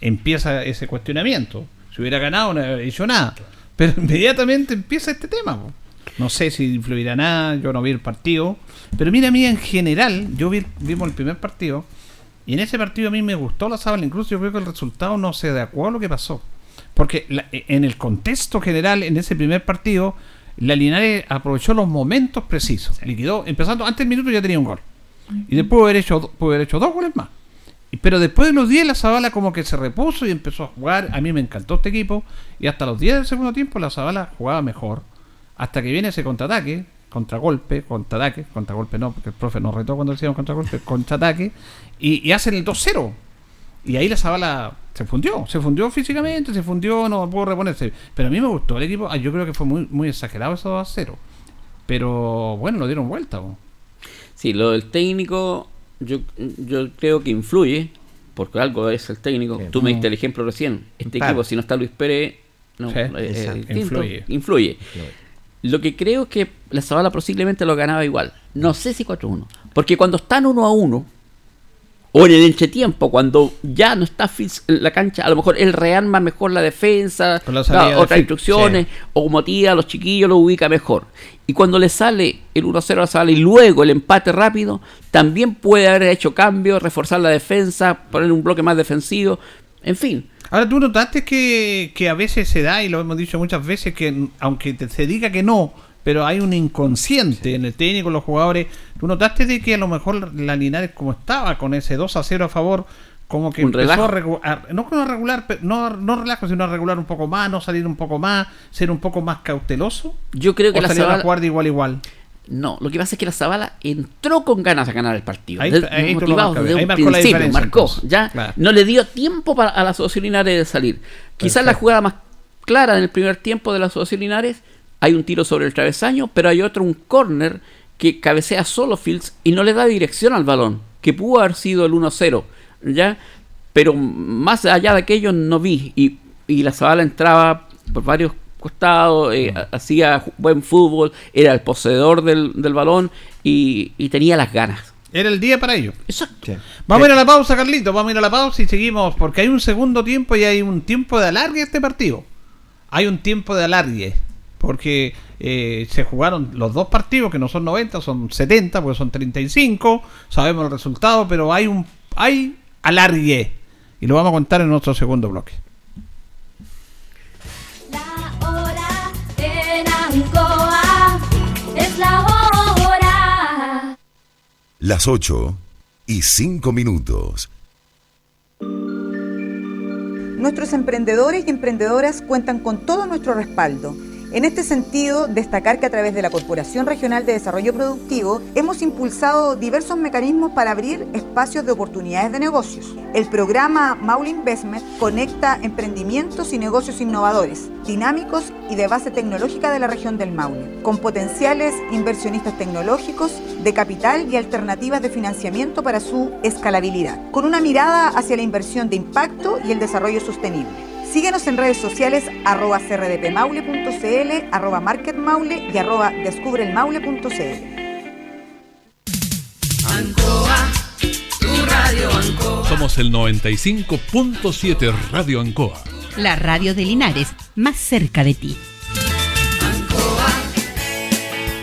empieza ese cuestionamiento. Si hubiera ganado no hubiera dicho nada. Pero inmediatamente empieza este tema. po. No sé si influirá nada, yo no vi el partido. Pero mira, a mí en general, yo vi, vimos el primer partido. Y en ese partido a mí me gustó la sábana, incluso yo creo que el resultado no se adecuó a lo que pasó. Porque la- en el contexto general, en ese primer partido, la Linares aprovechó los momentos precisos. Liquidó, empezando antes del minuto ya tenía un gol. Y después haber hecho, haber hecho dos goles más. Pero después de los 10 la Zabala como que se repuso y empezó a jugar. A mí me encantó este equipo. Y hasta los 10 del segundo tiempo la Zabala jugaba mejor. Hasta que viene ese contraataque, contragolpe, contraataque, contragolpe no, porque el profe nos retó cuando decíamos contragolpe, contraataque. Y, y hacen el 2-0. Y ahí la Zabala se fundió, se fundió físicamente, se fundió, no pudo reponerse. Pero a mí me gustó el equipo, ah, yo creo que fue muy, muy exagerado eso 2 0. Pero bueno, lo dieron vuelta. po. Sí, lo del técnico, yo, yo creo que influye, porque algo es el técnico. Tú me diste el ejemplo recién. Este Claro. equipo, si no está Luis Pérez, no, Sí, eh, Influye. influye. Lo que creo es que la Zabala posiblemente lo ganaba igual. No sé si 4-1. Porque cuando están 1 a 1, o en el entretiempo, cuando ya no está en la cancha, a lo mejor él rearma mejor la defensa, Con la da salida de otras instrucciones, sí. o motiva a los chiquillos, lo ubica mejor. Y cuando le sale el 1-0 a Zabala y luego el empate rápido, también puede haber hecho cambios, reforzar la defensa, poner un bloque más defensivo, en fin. Ahora, tú notaste que, que a veces se da, y lo hemos dicho muchas veces, que aunque te- se diga que no, pero hay un inconsciente en el técnico, en los jugadores. ¿Tú notaste de que a lo mejor la Linares, como estaba con ese 2 a 0 a favor, como que Un empezó a regular, no con regular, no, no relajo, sino a regular un poco más, no salir un poco más, ser un poco más cauteloso? Yo creo que ¿O la a jugar de igual a igual? No, lo que pasa es que la Zabala entró con ganas a ganar el partido. Ahí- Desde- ahí motivado desde ahí un marcó principio, marcó. entonces. Ya Claro. no le dio tiempo para a la Asociación Linares de salir. Quizás la jugada más clara en el primer tiempo de la Asociación Linares, hay un tiro sobre el travesaño, pero hay otro, un córner que cabecea solo Fields y no le da dirección al balón, que pudo haber sido el 1-0, ¿ya? Pero más allá de aquello no vi. Y, y la Zabala entraba por varios costados, eh, Mm. ha- hacía buen fútbol, era el poseedor del, del balón y, y tenía las ganas. Era el día para ello. Exacto. Vamos a ir a la pausa, Carlito. Vamos a ir a la pausa y seguimos. Porque hay un segundo tiempo y hay un tiempo de alargue este partido. Hay un tiempo de alargue. Porque eh, se jugaron los dos partidos, que no son 90, son 70, porque son 35. Sabemos el resultado, pero hay un hay alargue. Y lo vamos a contar en nuestro segundo bloque. hora en Ancoa es la hora. Las 8 y 5 minutos. Nuestros emprendedores y emprendedoras cuentan con todo nuestro respaldo. En este sentido, destacar que a través de la Corporación Regional de Desarrollo Productivo hemos impulsado diversos mecanismos para abrir espacios de oportunidades de negocios. El programa Maule Investment conecta emprendimientos y negocios innovadores, dinámicos y de base tecnológica de la región del Maule, con potenciales inversionistas tecnológicos, de capital y alternativas de financiamiento para su escalabilidad, con una mirada hacia la inversión de impacto y el desarrollo sostenible. Síguenos en redes sociales arroba crdpmaule.cl, arroba marketmaule y arroba descubrelmaule.cl. Ancoa, tu radio Ancoa. Somos el 95.7 Radio Ancoa. La radio de Linares, más cerca de ti.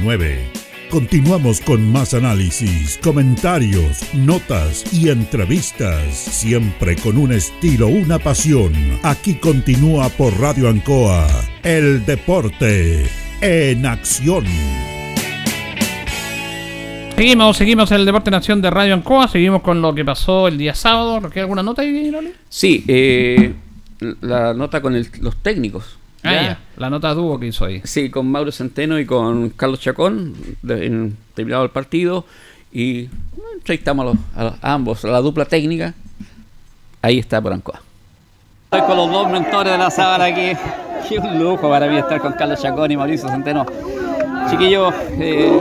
479. Continuamos con más análisis, comentarios, notas y entrevistas, siempre con un estilo, una pasión. Aquí continúa por Radio Ancoa, el deporte en acción. Seguimos, seguimos en el Deporte Nación de Radio Ancoa, seguimos con lo que pasó el día sábado. ¿Nos queda alguna nota ahí, Loli? Sí, eh, la nota con el- los técnicos. Ah, ya, la nota dúo que hizo ahí. Sí, con Mauro Centeno y con Carlos Chacón, de- en- terminado el partido. Y bueno, entrevistamos a, los- a los- a ambos, a la dupla técnica. Ahí está Porancoa. Estoy con los dos mentores de la sábana aquí. Qué un lujo para mí estar con Carlos Chacón y Mauricio Centeno. Chiquillos, eh,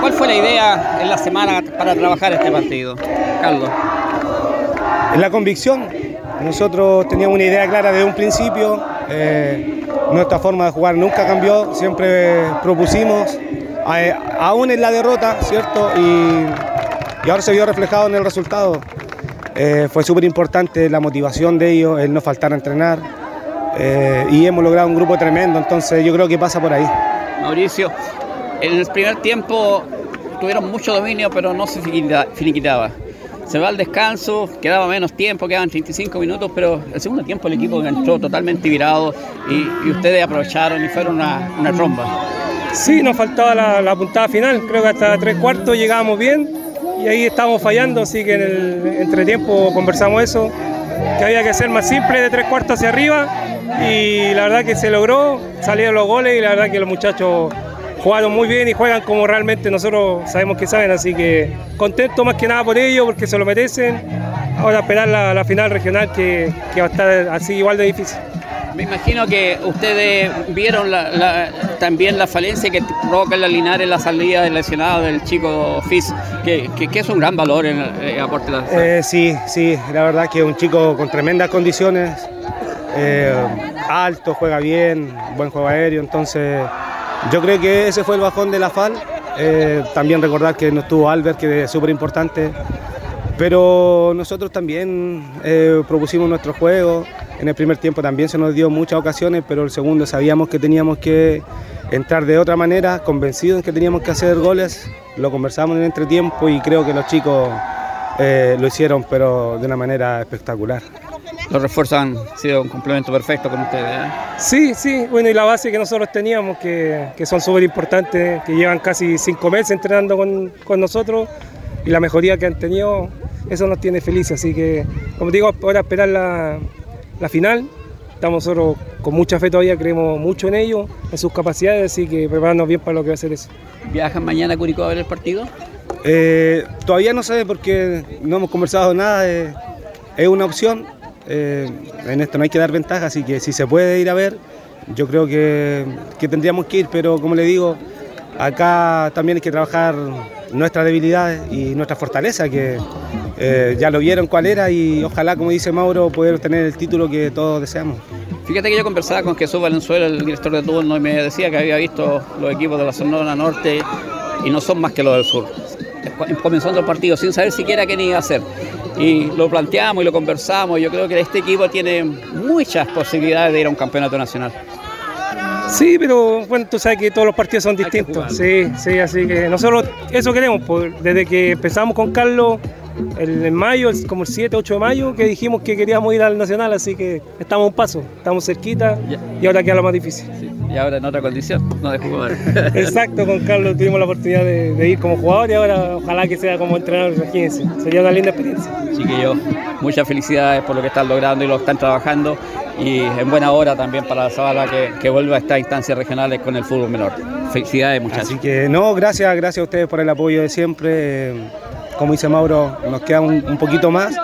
¿Cuál fue la idea en la semana para trabajar este partido? Carlos. La convicción. Nosotros teníamos una idea clara desde un principio. Eh, nuestra forma de jugar nunca cambió. Siempre propusimos, eh, aún en la derrota, ¿cierto? Y, y ahora se vio reflejado en el resultado. Eh, fue súper importante la motivación de ellos, el no faltar a entrenar. y hemos logrado un grupo tremendo. Entonces yo creo que pasa por ahí. Mauricio, en el primer tiempo tuvieron mucho dominio, pero no se finiquita- finiquitaba. Se va al descanso, quedaba menos tiempo, quedaban 35 minutos, pero el segundo tiempo el equipo entró totalmente virado y, ustedes aprovecharon y fueron una, una tromba. Sí, nos faltaba la, la puntada final, creo que hasta tres cuartos llegábamos bien y ahí estábamos fallando, así que en el entretiempo conversamos eso, que había que ser más simple de tres cuartos hacia arriba y la verdad que se logró, salieron los goles y la verdad que los muchachos jugaron muy bien y juegan como realmente nosotros sabemos que saben, así que contento más que nada por ello porque se lo merecen. Ahora esperar la, la final regional que, que va a estar así igual de difícil. Me imagino que ustedes vieron la- la- también la falencia que provoca en la Linares la salida del lesionado del chico Fizz, que, que- que es un gran valor en el eh, aporte de la Eh, sí, sí, la verdad que es un chico con tremendas condiciones, eh, alto, juega bien, buen juego aéreo, entonces yo creo que ese fue el bajón de la FAL. Eh, también recordar que no estuvo Albert, que es súper importante, pero nosotros también eh, propusimos nuestro juego. En el primer tiempo también se nos dio muchas ocasiones, pero el segundo sabíamos que teníamos que entrar de otra manera, convencidos en que teníamos que hacer goles. Lo conversamos en entretiempo y creo que los chicos eh, lo hicieron, pero de una manera espectacular. Los refuerzos han sido un complemento perfecto con ustedes. ¿eh? Sí, sí, bueno, y la base que nosotros teníamos, que, que son súper importantes, que llevan casi cinco meses entrenando con, con nosotros, y la mejoría que han tenido, eso nos tiene felices. Así que, como digo, ahora esperar la, la final. Estamos nosotros con mucha fe todavía, creemos mucho en ellos, en sus capacidades, así que prepararnos bien para lo que va a ser eso. ¿Viajan mañana a Curicó a ver el partido? Eh, todavía no sé porque no hemos conversado nada, eh, es una opción. Eh, en esto no hay que dar ventaja, así que si se puede ir a ver, yo creo que, que tendríamos que ir, pero como le digo, acá también hay que trabajar nuestras debilidades y nuestra fortaleza, que eh, ya lo vieron cuál era y ojalá, como dice Mauro, poder tener el título que todos deseamos. Fíjate que yo conversaba con Jesús Valenzuela, el director de turno, y me decía que había visto los equipos de la zona norte y no son más que los del sur. Comenzando el partido sin saber siquiera qué iba a hacer. Y lo planteamos y lo conversamos. Yo creo que este equipo tiene muchas posibilidades de ir a un campeonato nacional. Sí, pero bueno, tú sabes que todos los partidos son distintos. Sí, sí, así que nosotros eso queremos. pues, desde que empezamos con Carlos en mayo, como el 7, 8 de mayo, que dijimos que queríamos ir al Nacional, así que estamos a un paso, estamos cerquita y ahora queda lo más difícil. Y ahora en otra condición, no de jugador. Exacto, con Carlos tuvimos la oportunidad de, de ir como jugador y ahora ojalá que sea como entrenador, imagínense. Sería una linda experiencia. Chiquillos, muchas felicidades por lo que están logrando y lo que están trabajando. Y en buena hora también para la Zabala que, que vuelva a estas instancias regionales con el fútbol menor. Felicidades, muchachos. Así que no, gracias, gracias a ustedes por el apoyo de siempre. Como dice Mauro, nos queda un, un poquito más.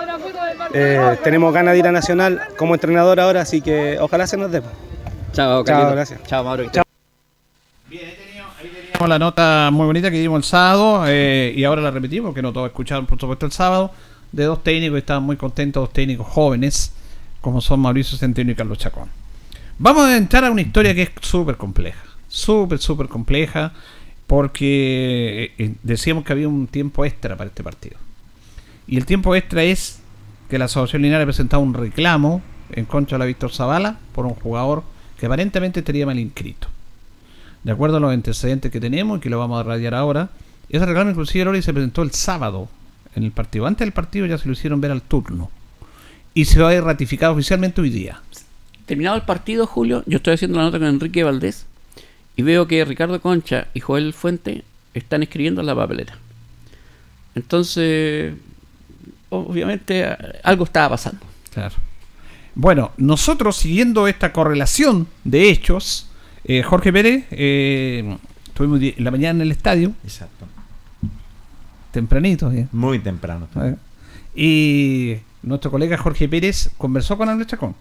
Eh, tenemos ganas de ir a Nacional como entrenador ahora, así que ojalá se nos dé. Chao, Chao, Carlito. gracias. Chao, Mauro. Teníamos la nota muy bonita que dimos el sábado eh, y ahora la repetimos, porque no todos escucharon, por supuesto, el sábado, de dos técnicos que estaban muy contentos, dos técnicos jóvenes, como son Mauricio Centeno y Carlos Chacón. Vamos a entrar a una historia que es súper compleja, súper, súper compleja, porque eh, eh, decíamos que había un tiempo extra para este partido. Y el tiempo extra es que la Asociación Linares ha presentado un reclamo en contra de la Víctor Zavala por un jugador que aparentemente estaría mal inscrito de acuerdo a los antecedentes que tenemos y que lo vamos a radiar ahora, ese reclamo inclusive Lori se presentó el sábado en el partido. Antes del partido ya se lo hicieron ver al turno. Y se va a ir ratificado oficialmente hoy día. Terminado el partido, Julio, yo estoy haciendo la nota con Enrique Valdés y veo que Ricardo Concha y Joel Fuente están escribiendo en la papelera. Entonces, obviamente algo estaba pasando. Claro. Bueno, nosotros siguiendo esta correlación de hechos, eh, Jorge Pérez, eh, estuvimos la mañana en el estadio. Exacto. Tempranito. eh. Muy temprano. Y nuestro colega Jorge Pérez conversó con Andrés Chacón.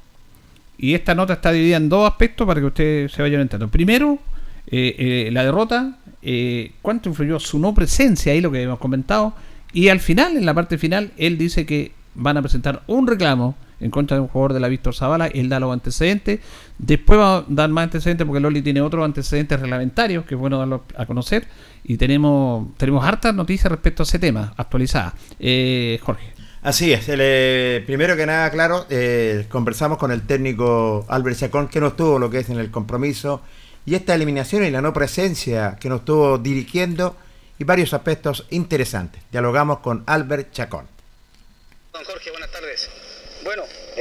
Y esta nota está dividida en dos aspectos para que ustedes se vayan entrando. Primero, eh, eh, la derrota, eh, cuánto influyó su no presencia ahí, lo que hemos comentado, y al final, en la parte final, él dice que van a presentar un reclamo en contra de un jugador de la Víctor Zavala, él da los antecedentes, después va a dar más antecedentes porque Loli tiene otros antecedentes reglamentarios, que es bueno darlos a conocer, y tenemos, tenemos hartas noticias respecto a ese tema, actualizadas. Eh, Jorge. Así es, el, eh, primero que nada, claro, eh, conversamos con el técnico Albert Chacón, que no estuvo lo que es en el compromiso, y esta eliminación y la no presencia que nos estuvo dirigiendo, y varios aspectos interesantes. Dialogamos con Albert Chacón. Don Jorge, buenas tardes.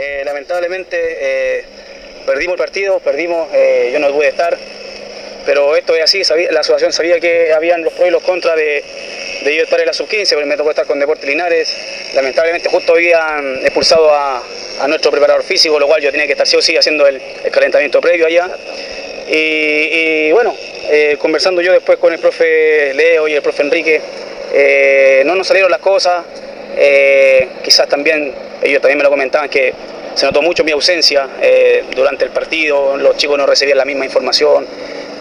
Eh, lamentablemente eh, perdimos el partido, perdimos, eh, yo no pude estar, pero esto es así, la asociación sabía que habían los pros y los contras de, de yo estar en la sub-15, pero me tocó estar con Deportes Linares. Lamentablemente justo habían expulsado a, nuestro preparador físico, lo cual yo tenía que estar sí o sí haciendo el, calentamiento previo allá. Y, bueno, conversando yo después con el profe Leo y el profe Enrique, no nos salieron las cosas. quizás también, ellos también me lo comentaban, que se notó mucho mi ausencia eh, durante el partido, los chicos no recibían la misma información,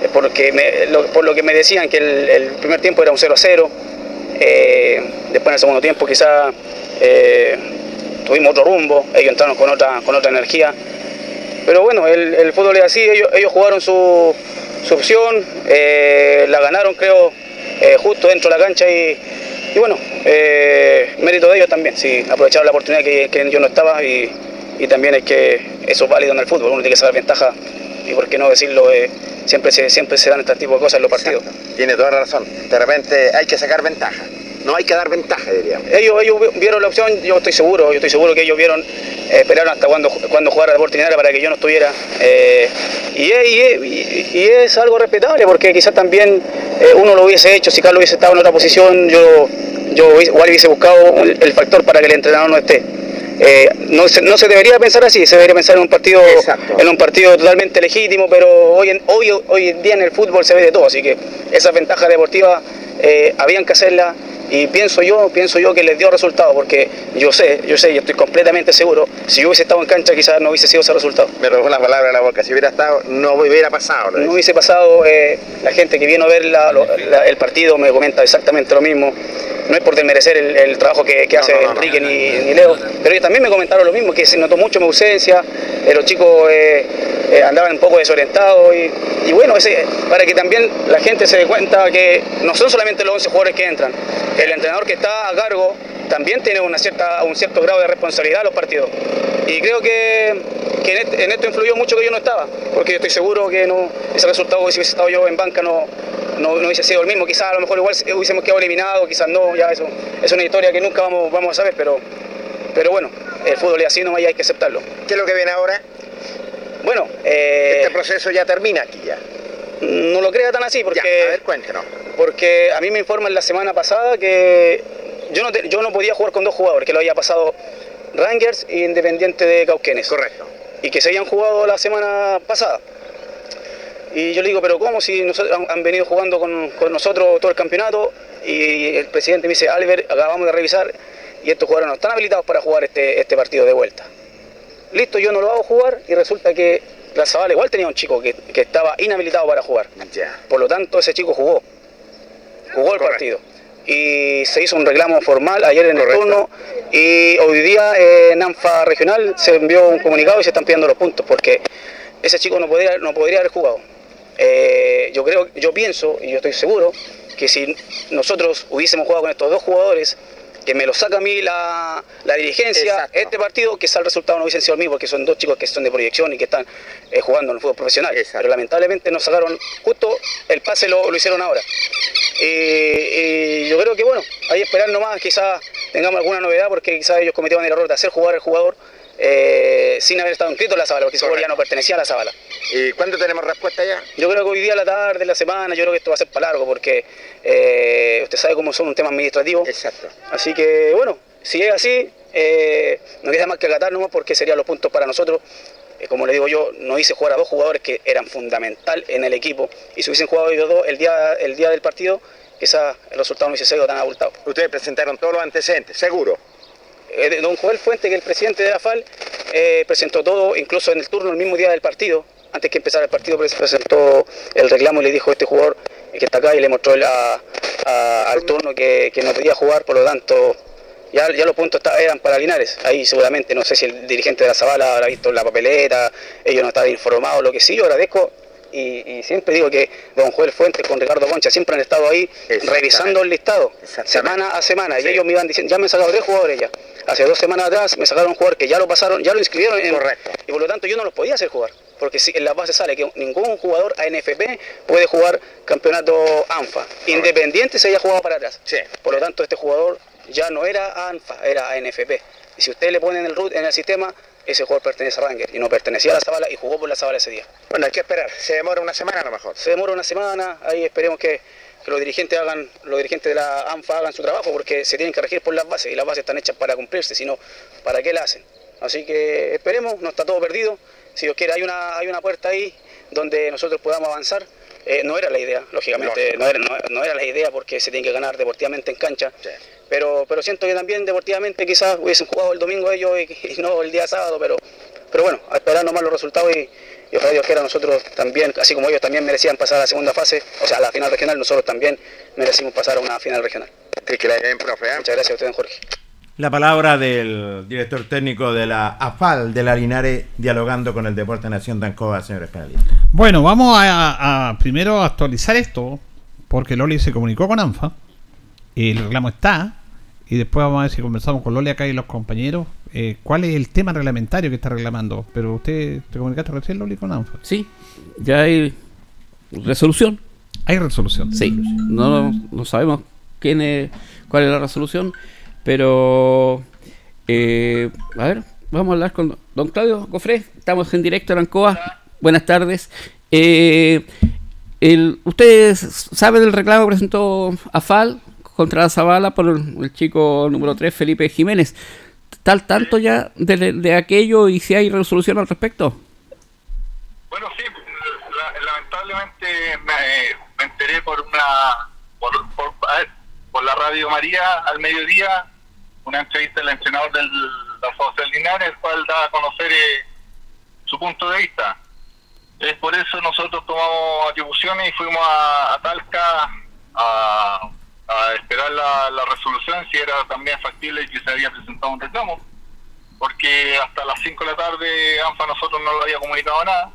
eh, porque por lo que me decían que el, primer tiempo era un 0 a 0, eh, después en el segundo tiempo quizás eh, tuvimos otro rumbo, ellos entraron con otra, con otra energía. Pero bueno, el, el fútbol es así, ellos, ellos jugaron su, su opción, la ganaron creo justo dentro de la cancha y, y bueno, eh, mérito de ellos también, sí, aprovecharon la oportunidad que, que yo no estaba y, y también es que eso es válido en el fútbol, uno tiene que saber ventaja y por qué no decirlo, eh, siempre, se, siempre se dan este tipo de cosas en los partidos. Tiene toda la razón. De repente hay que sacar ventaja. No hay que dar ventaja, diríamos. Ellos, ellos vi- vieron la opción, yo estoy seguro, yo estoy seguro que ellos vieron, eh, esperaron hasta cuando, cuando jugara Deportes Linares para que yo no estuviera. eh, y, es, y es- y- y es algo respetable porque quizás también eh, uno lo hubiese hecho, si Carlos hubiese estado en otra posición, yo, yo igual hubiese buscado el, factor para que el entrenador no esté. Eh, no, se, no se debería pensar así, se debería pensar en un partido en un partido totalmente legítimo, pero hoy en, hoy, hoy en día en el fútbol se ve de todo, así que esas ventajas deportivas eh, habían que hacerlas y pienso yo, pienso yo que les dio resultado, porque yo sé, yo sé, yo estoy completamente seguro, si yo hubiese estado en cancha quizás no hubiese sido ese resultado. Me robó la palabra de la boca. Si hubiera estado, no hubiera pasado. No hubiese pasado, eh, la gente que vino a ver la- lo- la- el partido me comenta exactamente lo mismo. No es por desmerecer el, el trabajo que, que hace Enrique ni, ni Leo, pero ellos también me comentaron lo mismo, que se notó mucho mi ausencia, eh, los chicos eh, andaban un poco desorientados y, y bueno, ese, para que también la gente se dé cuenta que no son solamente los 11 jugadores que entran, el entrenador que está a cargo también tiene una cierta, un cierto grado de responsabilidad en los partidos. Y creo que, que en, este- en esto influyó mucho que yo no estaba, porque yo estoy seguro que no, ese resultado, si hubiese estado yo en banca, no, no, no hubiese sido el mismo. Quizás a lo mejor igual hubiésemos quedado eliminados, quizás no, ya eso es una historia que nunca vamos, vamos a saber, pero, pero bueno, el fútbol es así nomás y hay que aceptarlo. ¿Qué es lo que viene ahora? Bueno, eh, Este proceso ya termina aquí ya. No lo crea tan así, porque, a ver, cuéntenos. porque a mí me informan la semana pasada que yo no, te- yo no podía jugar con dos jugadores, que lo había pasado Rangers e Independiente de Cauquenes. Correcto. Y que se habían jugado la semana pasada. Y yo le digo, pero ¿cómo? Si nosotros han venido jugando con, con nosotros todo el campeonato y el presidente me dice, Albert, acabamos de revisar y estos jugadores no están habilitados para jugar este, este partido de vuelta. Listo, yo no lo hago jugar y resulta que la Zavala igual tenía un chico que, que estaba inhabilitado para jugar. Por lo tanto, ese chico jugó. Jugó el partido. Y se hizo un reclamo formal ayer en el turno y hoy día eh, en ANFA regional se envió un comunicado y se están pidiendo los puntos porque ese chico no podría, no podría haber jugado. Eh, yo creo, yo pienso y yo estoy seguro que si nosotros hubiésemos jugado con estos dos jugadores, que me lo saca a mí la, la dirigencia, este partido, quizá el resultado no hubiese sido el mismo, porque son dos chicos que son de proyección y que están eh, jugando en el fútbol profesional. Pero lamentablemente nos sacaron, justo el pase lo, lo hicieron ahora. Y, y yo creo que bueno, hay que esperar nomás, quizás tengamos alguna novedad, porque quizás ellos cometieron el error de hacer jugar al jugador eh, sin haber estado inscrito en la Zabala, porque jugador ya no pertenecía a la Zabala. ¿Y cuándo tenemos respuesta ya? Yo creo que hoy día a la tarde, la semana, yo creo que esto va a ser para largo porque eh, usted sabe cómo son un tema administrativo. Exacto. Así que bueno, si es así, eh, no queda más que acatar nomás porque serían los puntos para nosotros. Como le digo yo, no hice jugar a dos jugadores que eran fundamental en el equipo y si hubiesen jugado ellos dos el día, el día del partido, quizás el resultado no hubiese sido tan abultado. Ustedes presentaron todos los antecedentes, seguro. Eh, don Joel Fuente, que es el presidente de la FAL, eh, presentó todo, incluso en el turno, el mismo día del partido, antes que empezara el partido presentó el reclamo y le dijo a este jugador que está acá y le mostró el- a- al turno que, que no podía jugar, por lo tanto ya, ya los puntos eran para Linares. Ahí seguramente, no sé si el dirigente de la Zabala habrá visto la papeleta, ellos no estaban informados, lo que sí, yo agradezco y, y siempre digo que don Joel Fuentes con Ricardo Concha siempre han estado ahí revisando el listado semana a semana y ellos me iban diciendo, ya me han sacado tres jugadores ya. Hace dos semanas atrás me sacaron un jugador que ya lo pasaron, ya lo inscribieron en, y por lo tanto yo no los podía hacer jugar. Porque si en la base sale que ningún jugador ANFP puede jugar campeonato ANFA, independiente se haya jugado para atrás. Por lo tanto, este jugador ya no era ANFA, era ANFP. Y si ustedes le ponen el root en el sistema, ese jugador pertenece a Ranger y no pertenecía a la Zabala y jugó por la Zabala ese día. Bueno, hay que esperar. Se demora una semana a lo mejor. Se demora una semana, ahí esperemos que, que los dirigentes hagan, los dirigentes de la ANFA hagan su trabajo porque se tienen que regir por las bases y las bases están hechas para cumplirse, sino ¿para qué la hacen? Así que esperemos, no está todo perdido. Si Dios quiere, hay una, hay una puerta ahí donde nosotros podamos avanzar. Eh, no era la idea, lógicamente, no era, no, no era la idea porque se tiene que ganar deportivamente en cancha. Pero, pero siento que también deportivamente quizás hubiesen jugado el domingo ellos y, y no el día sábado, pero, pero bueno, a esperar nomás los resultados y, y Dios quiera nosotros también, así como ellos también merecían pasar a la segunda fase, o sea, a la final regional, nosotros también merecimos pasar a una final regional. Que la bien, profe. ¿eh? Muchas gracias a usted, don Jorge. La palabra del director técnico de la AFAL de la Linares dialogando con el Deporte Nación de Ancoa, señores penalistas. Bueno, vamos a, a primero actualizar esto, porque Loli se comunicó con ANFA, y el reclamo está, y después vamos a ver si conversamos con Loli acá y los compañeros, eh, cuál es el tema reglamentario que está reclamando. Pero usted, ¿te comunicaste recién, Loli, con ANFA? Sí, ya hay resolución. Hay resolución. Sí, no, no sabemos quién es, cuál es la resolución, pero eh, a ver, vamos a hablar con don Claudio Gofré, estamos en directo en Ancoa. Buenas tardes. Eh, el, ¿Ustedes saben del reclamo que presentó AFAL contra la Zavala por el, chico número 3, Felipe Jiménez? ¿Está al tanto ya de, de aquello y si hay resolución al respecto? Bueno, sí, la- lamentablemente me, enteré por una por, por, por la radio María al mediodía, una entrevista del entrenador del Asociación Linares, el cual da a conocer eh, su punto de vista. Es por eso nosotros tomamos atribuciones y fuimos a, a Talca a, a esperar la, la resolución, si era también factible que se había presentado un reclamo, porque hasta las 5 de la tarde ANFA nosotros no lo había comunicado nada.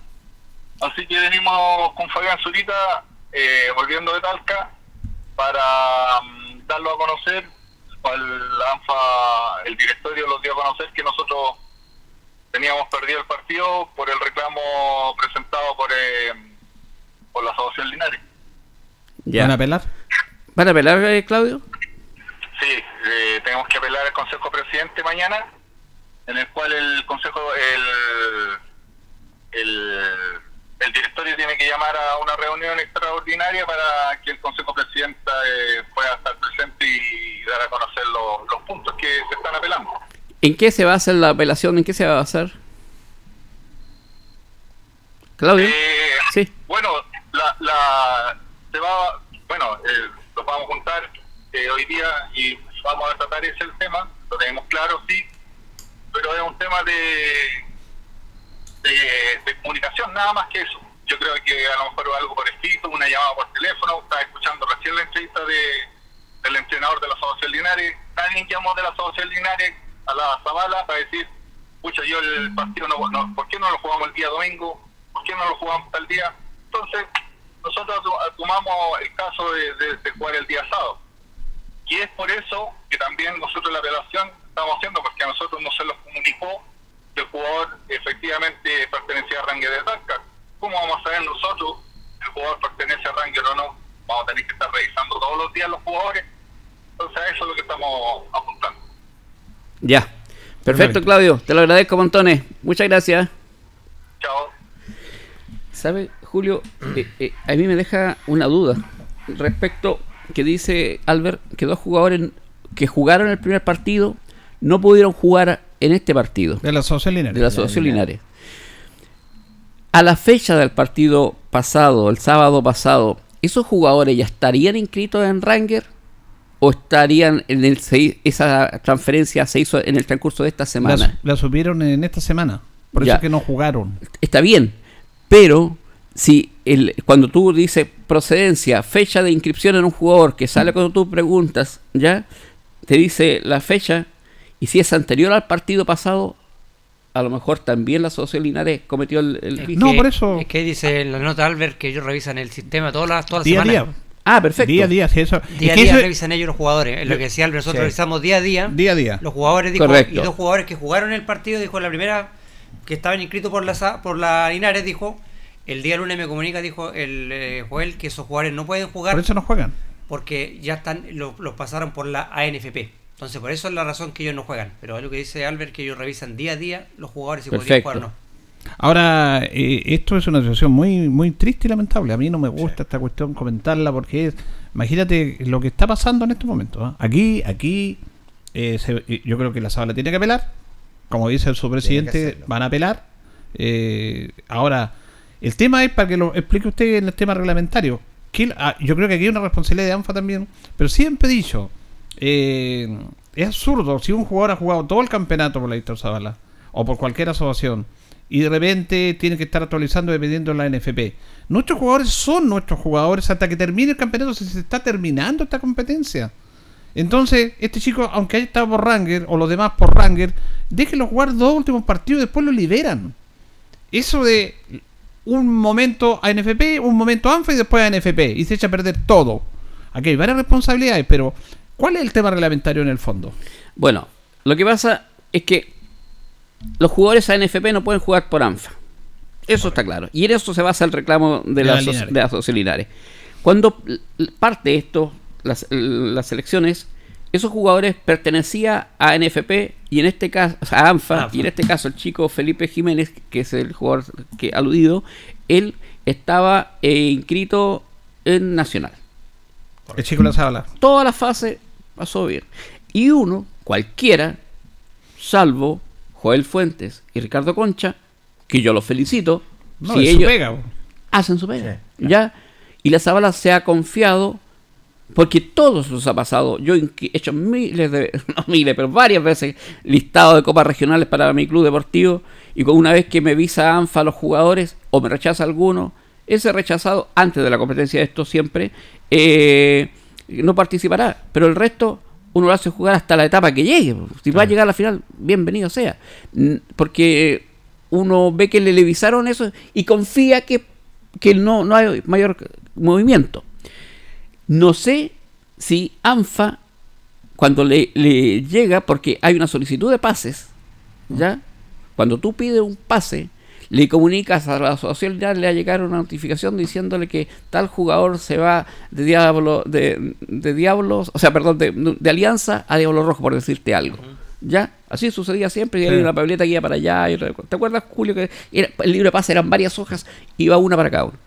Así que venimos con Fabián Zurita, eh, volviendo de Talca, para mm, darlo a conocer. El ANFA, el directorio los dio a conocer que nosotros teníamos perdido el partido por el reclamo presentado por, eh, por la Asociación Linares. ¿Van a apelar? ¿Van a apelar, eh, Claudio? Sí, eh, tenemos que apelar al Consejo Presidente mañana, en el cual el Consejo, el, el, el directorio tiene que llamar a una reunión extraordinaria para que el Consejo Presidente eh, pueda estar presente y dar a conocer los, los puntos que se están apelando. ¿En qué se va a hacer la apelación? ¿En qué se va a hacer? Claudio. sí. Bueno, la, la, se va, bueno, eh, los vamos a juntar eh, hoy día y vamos a tratar ese tema, lo tenemos claro, sí, pero es un tema de, de, comunicación, nada más que eso. Yo creo que a lo mejor algo por escrito, una llamada por teléfono, estaba escuchando recién la entrevista de, del entrenador de la Asociación Linares, alguien llamó de la Asociación Linares a la Zavala para decir, pucha, yo el partido no, no, ¿por qué no lo jugamos el día domingo? ¿Por qué no lo jugamos tal día? Entonces, nosotros tomamos el caso de, de- de jugar el día sábado. Y es por eso que también nosotros la apelación estamos haciendo, porque a nosotros no se nos comunicó que el jugador efectivamente pertenecía a Ranger de Talca. ¿Cómo vamos a saber nosotros si el jugador pertenece a Ranger o no? Vamos a tener que estar revisando todos los días los jugadores. Entonces, a eso es lo que estamos apuntando. Ya. Perfecto, Perfecto. Claudio. Te lo agradezco montones. Muchas gracias. Chao. ¿Sabe, Julio? Eh, eh, a mí me deja una duda respecto que dice Albert que dos jugadores que jugaron el primer partido no pudieron jugar en este partido. De la Asociación Linares. De la Asociación Linares. A la fecha del partido pasado, el sábado pasado, ¿esos jugadores ya estarían inscritos en Ranger? ¿O estarían en el se- esa transferencia se hizo en el transcurso de esta semana? La, la subieron en esta semana. Por eso Ya. es que no jugaron. Está bien, Pero si el, cuando tú dices procedencia, fecha de inscripción en un jugador que sale cuando tú preguntas, ¿ya? Te dice la fecha y si es anterior al partido pasado, a lo mejor también la Asociación Linares cometió el... el- No, por eso- Es que dice en la nota Albert que ellos revisan el sistema todas las todas las Día a semanas. día. Ah, perfecto. Día a día, sí, eso. Día a día eso- revisan ellos los jugadores. Es lo que decía Albert, nosotros Sí. revisamos día a día. Día a día. Los jugadores dijo, Correcto. y dos jugadores que jugaron el partido, dijo la primera que estaban inscritos por la por la Linares, dijo, el día lunes me comunica, dijo el eh, Joel, que esos jugadores no pueden jugar Por eso no juegan. porque ya están lo- los pasaron por la ANFP. Entonces, por eso es la razón que ellos no juegan. Pero es lo que dice Albert, que ellos revisan día a día los jugadores si Perfecto. jugar o no. Ahora, eh, esto es una situación muy muy triste y lamentable. A mí no me gusta esta cuestión comentarla porque es, imagínate lo que está pasando en este momento. ¿ah? Aquí, aquí, eh, se- eh, yo creo que la Zabala tiene que apelar. Como dice su presidente, van a apelar. Eh, ahora, el tema es para que lo explique usted en el tema reglamentario. Ah, yo creo que aquí hay una responsabilidad de ANFA también. Pero siempre he dicho, eh, es absurdo si un jugador ha jugado todo el campeonato por la Víctor Zavala o por cualquier asociación y de repente tiene que estar actualizando dependiendo de la NFP. Nuestros jugadores son nuestros jugadores hasta que termine el campeonato, si se está terminando esta competencia. Entonces, este chico, aunque haya estado por Ranger o los demás por Ranger, déjenlo jugar dos últimos partidos y después lo liberan. Eso de un momento a NFP, un momento ANFA y después a NFP y se echa a perder todo. Aquí hay varias responsabilidades, pero ¿cuál es el tema reglamentario en el fondo? Bueno, lo que pasa es que los jugadores ANFP no pueden jugar por ANFA. Eso está claro. Y en eso se basa el reclamo de, De la, Linares. Cuando parte esto, las, las elecciones, esos jugadores pertenecían a NFP y en este caso, o sea, a ANFA, y en este caso el chico Felipe Jiménez, que es el jugador que aludido, él estaba eh, inscrito en Nacional. El chico la sabe hablar. Toda la fase pasó bien. Y uno, cualquiera, salvo Joel Fuentes y Ricardo Concha, que yo los felicito, No, si su ellos pega, hacen su pega. ¿Ya? Y la Zabala se ha confiado porque todos los ha pasado. Yo he hecho miles de, no miles, pero varias veces listado de copas regionales para mi club deportivo. Y con una vez que me visa ANFA a los jugadores o me rechaza alguno, ese rechazado antes de la competencia de esto siempre eh, no participará. Pero el resto uno lo hace jugar hasta la etapa que llegue. Si va a llegar a la final, bienvenido sea. Porque uno ve que le levisaron eso y confía que, que no, no hay mayor movimiento. No sé si ANFA, cuando le, le llega, porque hay una solicitud de pases, ¿ya? Cuando tú pides un pase, le comunicas a la asociación, ya le va a llegar una notificación diciéndole que tal jugador se va de Diablo, de, de Diablos, o sea, perdón, de, de Alianza a Diablo Rojo, por decirte algo. ¿Ya? Así sucedía siempre, y Sí. había una tableta que iba para allá. y otra- ¿Te acuerdas, Julio, que era- el libro de pase eran varias hojas, iba una para cada uno?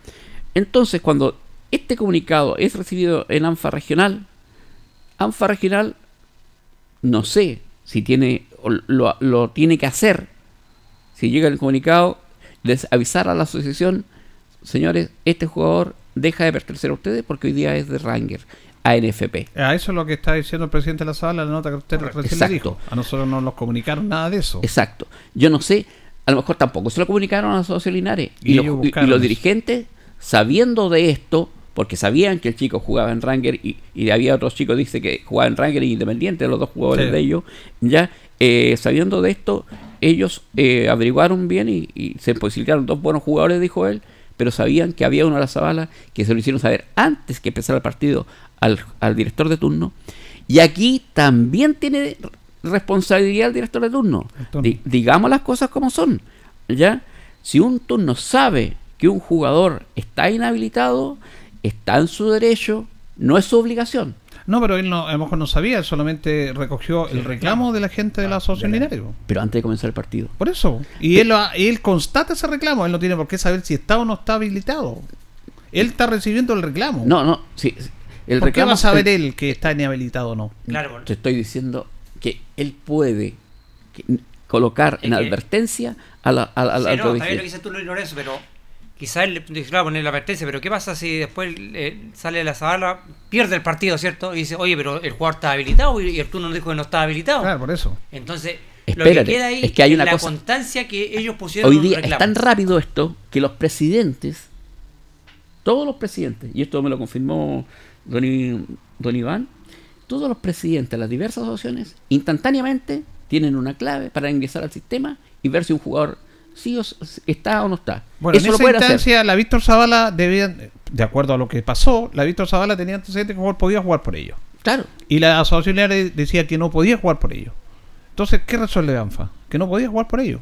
Entonces, cuando este comunicado es recibido en ANFA Regional, ANFA Regional, no sé si tiene lo, lo tiene que hacer, si llega el comunicado, les avisar a la asociación, señores, este jugador deja de pertenecer a ustedes porque hoy día es de Ranger, ANFP. A eso es lo que está diciendo el presidente de la sala, la nota que usted recién le Exacto. dijo. A nosotros no nos comunicaron nada de eso. Exacto. Yo no sé, a lo mejor tampoco se lo comunicaron a la asociación Linares. Y Y, los- y- y los dirigentes, sabiendo de esto, porque sabían que el chico jugaba en Ranger y, y había otros chicos, dice que jugaban en Ranger y Independiente, los dos jugadores Sí. de ellos, ya eh, sabiendo de esto, ellos eh, averiguaron bien y, y se posibilitaron dos buenos jugadores, dijo él, pero sabían que había uno a la Zabala que se lo hicieron saber antes que empezara el partido al, al director de turno. Y aquí también tiene responsabilidad el director de turno. turno. Di- digamos las cosas como son. ¿ya? Si un turno sabe que un jugador está inhabilitado, está en su derecho, no es su obligación. No, pero él no, a lo mejor no sabía, él solamente recogió el reclamo de la gente de la asociación Linares. po. Pero antes de comenzar el partido. Por eso. Y él, lo él constata ese reclamo, él no tiene por qué saber si está o no está habilitado. Él está recibiendo el reclamo. No, no, sí. sí. El ¿Por qué reclamo va a saber el- él que está inhabilitado o no? Claro, Te estoy diciendo que él puede que- colocar en advertencia a la, a Sí, está bien lo que dices tú, Luis Lorenzo, pero quizás él le claro, poner la advertencia, pero ¿qué pasa si después eh, sale de la sala, pierde el partido, ¿cierto? Y dice, oye, pero el jugador está habilitado y y el turno nos dijo que no estaba habilitado. Claro, por eso. Entonces, Lo que Espérate, queda ahí es que hay una la cosa- constancia que ellos pusieron Hoy día es tan rápido esto que los presidentes, todos los presidentes, y esto me lo confirmó don, I- don Iván, todos los presidentes de las diversas asociaciones instantáneamente tienen una clave para ingresar al sistema y ver si un jugador sí o está o no está. Bueno, Eso en lo esa hacer. instancia, la Víctor Zavala debía, de acuerdo a lo que pasó, la Víctor Zavala tenía antecedentes que podía jugar por ellos. Claro. Y la asociación Linares decía que no podía jugar por ellos. Entonces, ¿qué resuelve ANFA? Que no podía jugar por ellos.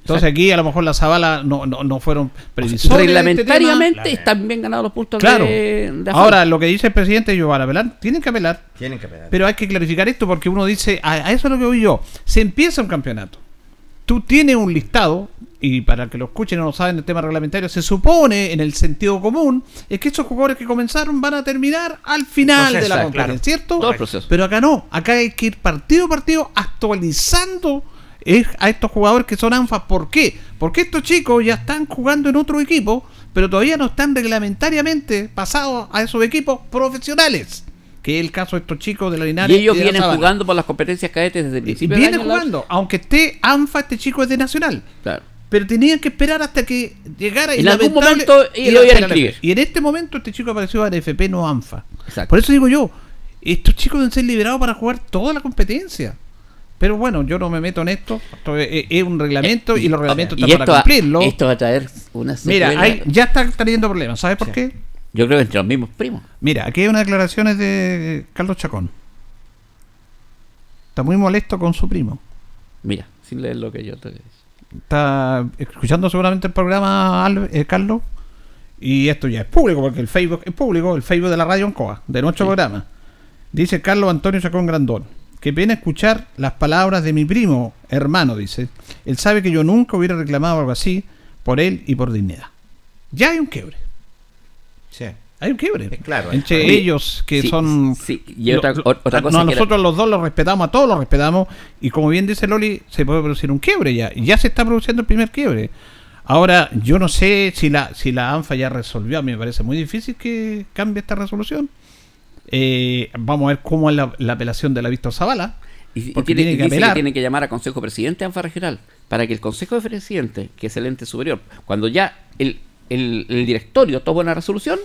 Entonces aquí a lo mejor la Zavala no, no, no fueron previsores. este Reglamentariamente están bien ganados los puntos Claro. de, de. Ahora, lo que dice el presidente, ellos van a apelar. Tienen que apelar. Tienen que apelar. Pero hay que clarificar esto porque uno dice, a, a eso es lo que voy yo. Se empieza un campeonato. Tú tienes un listado, y para que lo escuchen no lo saben el tema reglamentario, se supone en el sentido común, es que esos jugadores que comenzaron van a terminar al final Proceso, de la claro. competencia, ¿cierto? Todo el proceso. Pero acá no, acá hay que ir partido a partido actualizando eh, a estos jugadores que son ANFA. ¿Por qué? Porque estos chicos ya están jugando en otro equipo, pero todavía no están reglamentariamente pasados a esos equipos profesionales. Que es el caso de estos chicos de la Linares. y ellos vienen jugando por las competencias cadetes desde el principio del Viene año, Laura. jugando, aunque esté ANFA, este chico es de Nacional. Claro. Pero tenían que esperar hasta que llegara y En algún momento y lo iban a inscribir. Y en este momento este chico apareció a NFP, no ANFA. Exacto. Por eso digo yo, estos chicos deben ser liberados para jugar toda la competencia. Pero bueno, yo no me meto en esto. Esto es, es un reglamento y los reglamentos están para cumplirlo. esto va a traer una Mira, hay- ya está teniendo problemas. ¿Sabes por qué? Yo creo que entre los mismos primos. Mira, aquí hay unas declaraciones de Carlos Chacón. Está muy molesto con su primo. Mira, sin leer lo que yo te Está escuchando seguramente el programa eh, Carlos. Y esto ya es público, porque el Facebook es público, el Facebook de la radio Ancoa, de nuestro programa. Dice Carlos Antonio Chacón Grandón. Qué pena escuchar las palabras de mi primo, hermano, dice. Él sabe que yo nunca hubiera reclamado algo así por él y por dignidad. Ya hay un quiebre. Sí. Hay un quiebre. claro. Entre Oye, ellos que sí, son... sí, y otra- lo- cosa no, que era- nosotros los dos los respetamos, a todos los respetamos. Y como bien dice Loli, se puede producir un quiebre ya. Y ya se está produciendo el primer quiebre. Ahora, yo no sé si la, si la ANFA ya resolvió. A mí me parece muy difícil que cambie esta resolución. Eh, vamos a ver cómo es la, la apelación de la Víctor Zavala. Y, y tiene, que dice que apelar. tiene que llamar a Consejo Presidente de ANFA Regional para que el Consejo de Presidente, que es el ente superior, cuando ya el, el- el directorio toma una resolución,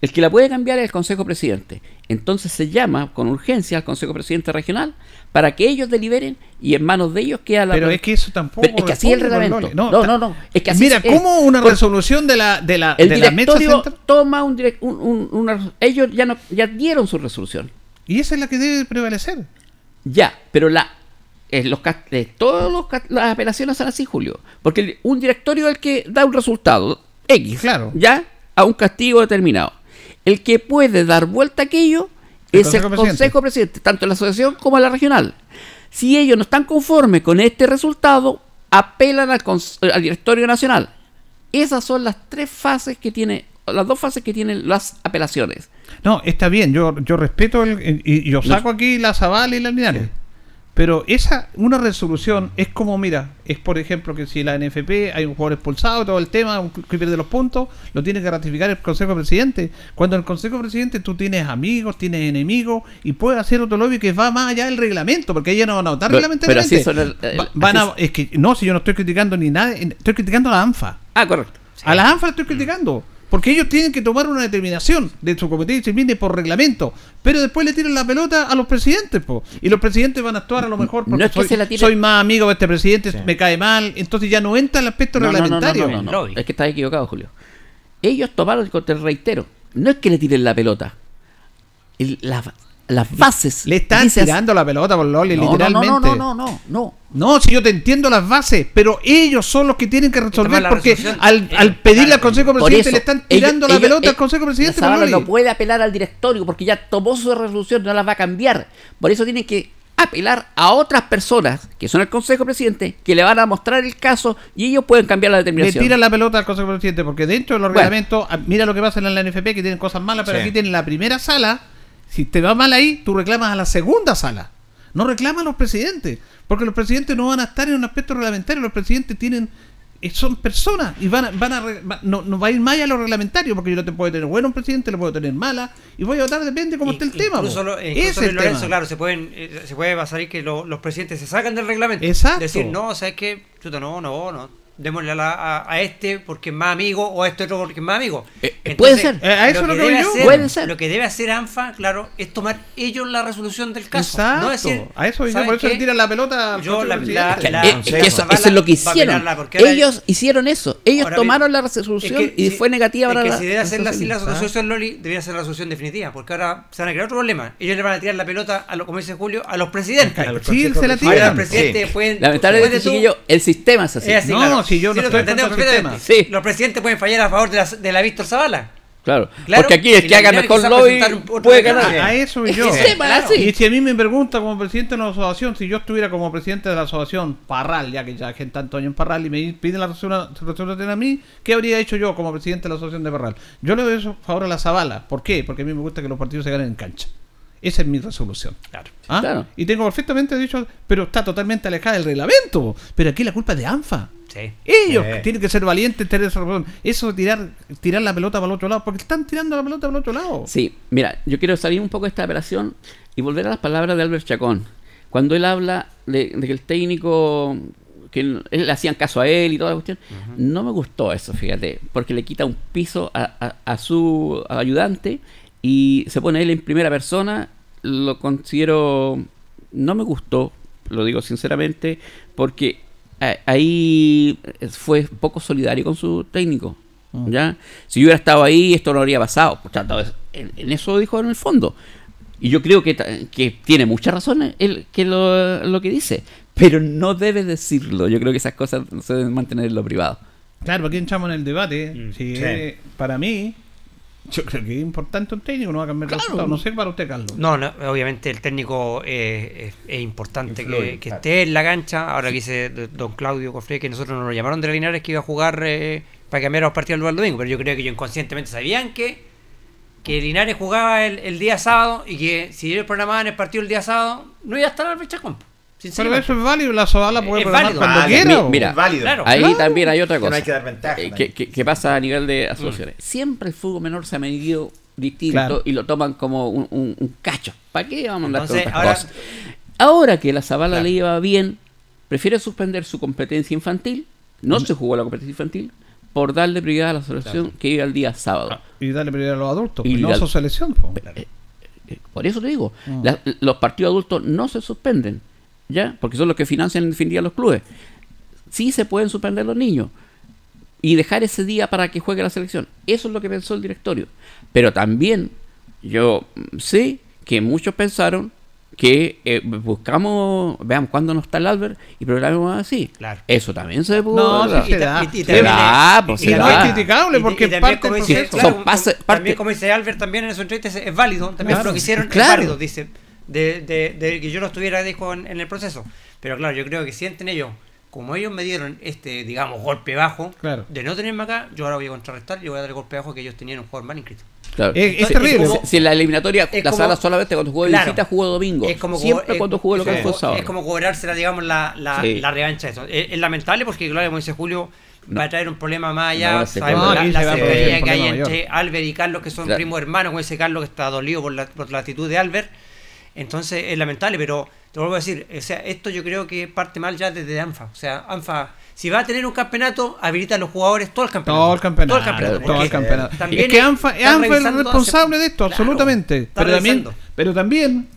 el que la puede cambiar es el Consejo Presidente. Entonces se llama con urgencia al Consejo Presidente Regional para que ellos deliberen y en manos de ellos queda la... Pero es que eso tampoco. Pero es que así es el reglamento. No, no, no. Es que así Mira, es. ¿cómo una Por- resolución de la, de la, El de la mesa toma un, direc- un- un- una... Ellos ya, no, ya dieron su resolución. Y esa es la que debe prevalecer. Ya, pero la eh, los eh, todos los ca- las apelaciones son así, Julio, porque el- un directorio es el que da un resultado X, Claro. ya a un castigo determinado. El que puede dar vuelta a aquello El es el Consejo Presidente. Consejo Presidente, tanto la asociación como la regional. Si ellos no están conformes con este resultado, apelan al, al directorio nacional. Esas son las tres fases que tiene, las dos fases que tienen las apelaciones. No, está bien, yo, yo respeto el, y, y yo saco aquí la Zavala y la Linares. Pero esa, una resolución es como, mira, es por ejemplo que si la NFP hay un jugador expulsado, todo el tema, un que pierde los puntos, lo tiene que ratificar el Consejo Presidente. Cuando en el Consejo Presidente tú tienes amigos, tienes enemigos y puedes hacer otro lobby que va más allá del reglamento, porque ellos no van a votar reglamentariamente. pero así el- el- Va- van así a- es que no, si yo no estoy criticando ni nada, estoy criticando a la ANFA. Ah, correcto. A las ANFA estoy criticando. Porque ellos tienen que tomar una determinación de su comité de disciplina por reglamento. Pero después le tiran la pelota a los presidentes. po. Y los presidentes van a actuar a lo mejor porque No es que soy, se la tiren- soy más amigo de este presidente, me cae mal. Entonces ya no entra el aspecto No, no, no, no, reglamentario. no, no, no. Es que estás equivocado, Julio. Ellos tomaron, te reitero, no es que le tiren la pelota. El- la- las bases. Le están dices- tirando la pelota por Loli, No, no, literalmente. No, no, no, no, no. No, si yo te entiendo las bases, pero ellos son los que tienen que resolver porque resolución. al, al pedirle al Consejo Presidente eso, le están ellos- tirando la ellos- pelota al eh, Consejo Presidente. la Zavala Loli. no puede apelar al directorio porque ya tomó su resolución, no las va a cambiar. Por eso tienen que apelar a otras personas, que son el Consejo Presidente, que le van a mostrar el caso y ellos pueden cambiar la Le determinación. tiran la pelota al Consejo Presidente porque dentro de los Bueno. reglamentos, ah, mira lo que pasa en la NFP que tienen cosas malas, pero Sí. aquí tienen la primera sala. Si te va mal ahí, tú reclamas a la segunda sala. No reclamas a los presidentes, porque los presidentes no van a estar en un aspecto reglamentario. Los presidentes tienen eh, son personas y van a, van a va- no, no va a ir más a lo reglamentario porque yo no te puedo tener bueno un presidente, le puedo tener mala y voy a votar depende cómo esté el tema. Incluso, lo, incluso es el Lorenzo, tema. claro, se pueden eh, se puede pasar ahí que lo- los presidentes se sacan del reglamento. Exacto. Decir, no, ¿sabes? Chuta, no, no, no. Démosle a, la- a- a este porque es más amigo o a este otro porque es más amigo. Eh, puede ser. Eh, a eso lo lo que que voy debe yo. hacer- Puede ser. Lo que debe hacer ANFA, claro, es tomar ellos la resolución del caso. Exacto. No decir, a eso yo ¿saben por eso le tiran la pelota Yo la- la- la- Eh, es que eso, eso es lo que va a hicieron. Ellos hicieron eso. Ellos Ahora tomaron bien, la resolución es que y si- fue negativa es para que la si debe hacer la, resolución Loli, debería ser la resolución definitiva, porque ahora se van a crear otro problema. Ellos le van a tirar la pelota, a lo, como dice Julio, a los presidentes. Sí, se la tiran. los. Lamentablemente, el sistema es así. No. Si yo no lo estoy contra el sistema. Los presidentes pueden fallar a favor de la, de la Víctor Zavala. Claro. Claro, Porque aquí el y que haga mejor lobby puede ganar. A eso y Es yo. que sepa, Claro. así. Y si a mí me pregunta como presidente de la asociación, si yo estuviera como presidente de la asociación Parral, ya que ya gente tanto años en Parral y me piden la resolución resolución a mí, ¿qué habría hecho yo como presidente de la asociación de Parral? Yo le doy eso favor a la Zavala. ¿Por qué? Porque a mí me gusta que los partidos se ganen en cancha. Esa es mi resolución. Claro. ¿Ah? Claro. Y tengo perfectamente dicho, pero está totalmente alejada del reglamento. Pero aquí la culpa es de ANFA. Sí. Ellos Sí. tienen que ser valientes, tener esa razón. Eso de tirar, tirar la pelota para el otro lado, porque están tirando la pelota para el otro lado. Sí, mira, yo quiero salir un poco de esta operación y volver a las palabras de Albert Chacón. Cuando él habla de, de que el técnico, que él, él le hacían caso a él y toda la cuestión, no me gustó eso, fíjate, porque le quita un piso a, a- a su ayudante y se pone él en primera persona, lo considero, no me gustó, lo digo sinceramente, porque ahí fue poco solidario con su técnico. ¿ya? Si yo hubiera estado ahí, esto no habría pasado. En, en eso dijo en el fondo. Y yo creo que, que tiene muchas razones él, que lo, lo que dice. Pero no debe decirlo. Yo creo que esas cosas no se deben mantener en lo privado. Claro, aquí entramos en el debate. Si Sí. es- para mí, yo creo que es importante un técnico, no va a cambiar el resultado. No sé para usted, Carlos. No, no, obviamente el técnico eh, es, es importante Influye, que, que claro. esté en la cancha. Ahora que dice don Claudio Cofre que nosotros nos lo llamaron de la Linares que iba a jugar eh, para cambiar los partidos del domingo, pero yo creo que ellos inconscientemente sabían que, que Linares jugaba el, el día sábado y que si ellos programaban el partido el día sábado, no iba a estar al Chacón. Pero eso es válido, la Zavala puede Es programar válido. cuando Válido. quiera. Mi- mira, Es válido. Claro. Ahí Claro. también hay otra Que no cosa. hay que dar ventaja eh, también. que, que- que pasa a nivel de asociaciones. Siempre el fútbol menor se ha medido distinto Claro. y lo toman como un, un- un cacho. ¿Para qué vamos a otras ahora- cosas? Ahora que la Zavala Claro. le iba bien, prefiere suspender su competencia infantil. No Mm. se jugó la competencia infantil por darle prioridad a la selección que iba el día sábado. Y darle prioridad a los adultos, Y no la- a su selección. po. Eh, eh, Por eso te digo, Mm. la- los partidos adultos no se suspenden, ¿ya? Porque son los que financian en definitiva los clubes. Sí se pueden suspender los niños y dejar ese día para que juegue la selección. Eso es lo que pensó el directorio. Pero también yo mm, sé que muchos pensaron que eh, buscamos, veamos cuándo no está el Albert y programemos así. Claro. Eso también se pudo. No, sí se da. Y- y Se también da, es- pues se también- criticable porque parte del proceso. claro, Son pase- como- parte- también como dice Albert también en su entrevista es, es válido también Claro. lo que hicieron Claro. es válido dice de, de- de que yo no estuviera dijo en, en el proceso pero claro yo creo que sienten ellos como ellos me dieron este digamos golpe bajo Claro. de no tenerme acá yo ahora voy a contrarrestar y voy a dar el golpe bajo que ellos tenían un jugador mal inscrito Claro. Es- terrible. Si, si en la eliminatoria, la como- sala solamente cuando jugó de Claro. visita jugó domingo. es como Siempre es- cuando jugó local fue como- sábado. es como cobrársela digamos la, la, Sí. la revancha eso es, es lamentable porque claro como dice Julio va a traer un problema más allá no sabemos la, la cercanía que hay entre Albert y Carlos que son Claro. primos hermanos con ese Carlos que está dolido por la, por la actitud de Albert entonces es lamentable pero te vuelvo a decir o sea esto yo creo que parte mal ya desde ANFA o sea ANFA si va a tener un campeonato habilita a los jugadores todo el campeonato Todo el campeonato. todo el campeonato, Todo el porque campeonato. también Es que ANFA, ANFA es responsable hace- de esto, Claro, absolutamente. Pero también, pero también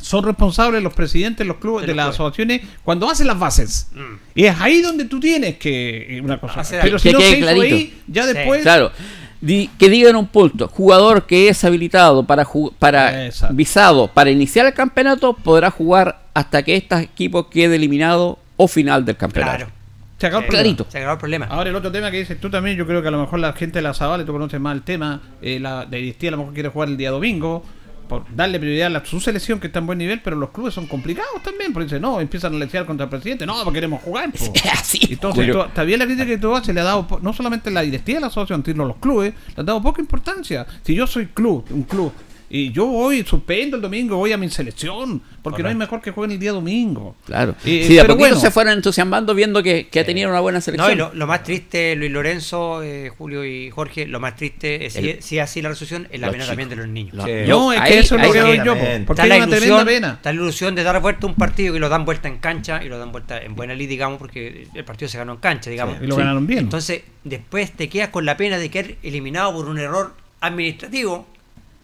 son responsables los presidentes de los clubes, De de, los las clubes. asociaciones, cuando hacen las bases. Mm. Y es ahí donde tú tienes que. eh, Una cosa. Hacer Pero si Que no se hizo clarito. ahí, ya Sí. después. Claro. Di- que digan un punto. Jugador que es habilitado para, para Exacto. visado para iniciar el campeonato podrá jugar hasta que este equipo quede eliminado o final del campeonato. claro Se acabó el. Clarito. se acabó el problema Ahora el otro tema que dices tú también, yo creo que a lo mejor la gente de la Zabal, tú conoces más el tema, eh, la de Dinastía a lo mejor quiere jugar el día domingo, por darle prioridad a la- su selección que está en buen nivel, pero los clubes son complicados también, porque dicen, no, empiezan a lechear contra el presidente, no, porque queremos jugar. po". Es así. Entonces, tú- está bien la crítica que tú haces, le ha dado, po- no solamente la directiva de la asociación, sino los clubes, le han dado poca importancia. Si yo soy club, un club, Y yo voy, suspendo el domingo, voy a mi selección, porque no hay mejor que jueguen el día domingo. Claro. Eh, sí, de pero bueno. se fueron entusiasmando viendo que, que tenían una buena No, selección. y lo, lo más triste, Luis Lorenzo, eh, Julio y Jorge, lo más triste es si, El- si es así la resolución, es la pena chicos. también de los niños. Sí. No, es que eso es lo que veo yo, po, porque hay una tremenda ilusión, pena. está la ilusión de dar vuelta a un partido que lo dan vuelta en cancha y lo dan vuelta en buena lid, digamos, porque el partido se ganó en cancha, digamos. Sí, y lo ganaron bien. Entonces, después te quedas con la pena de quedar eliminado por un error administrativo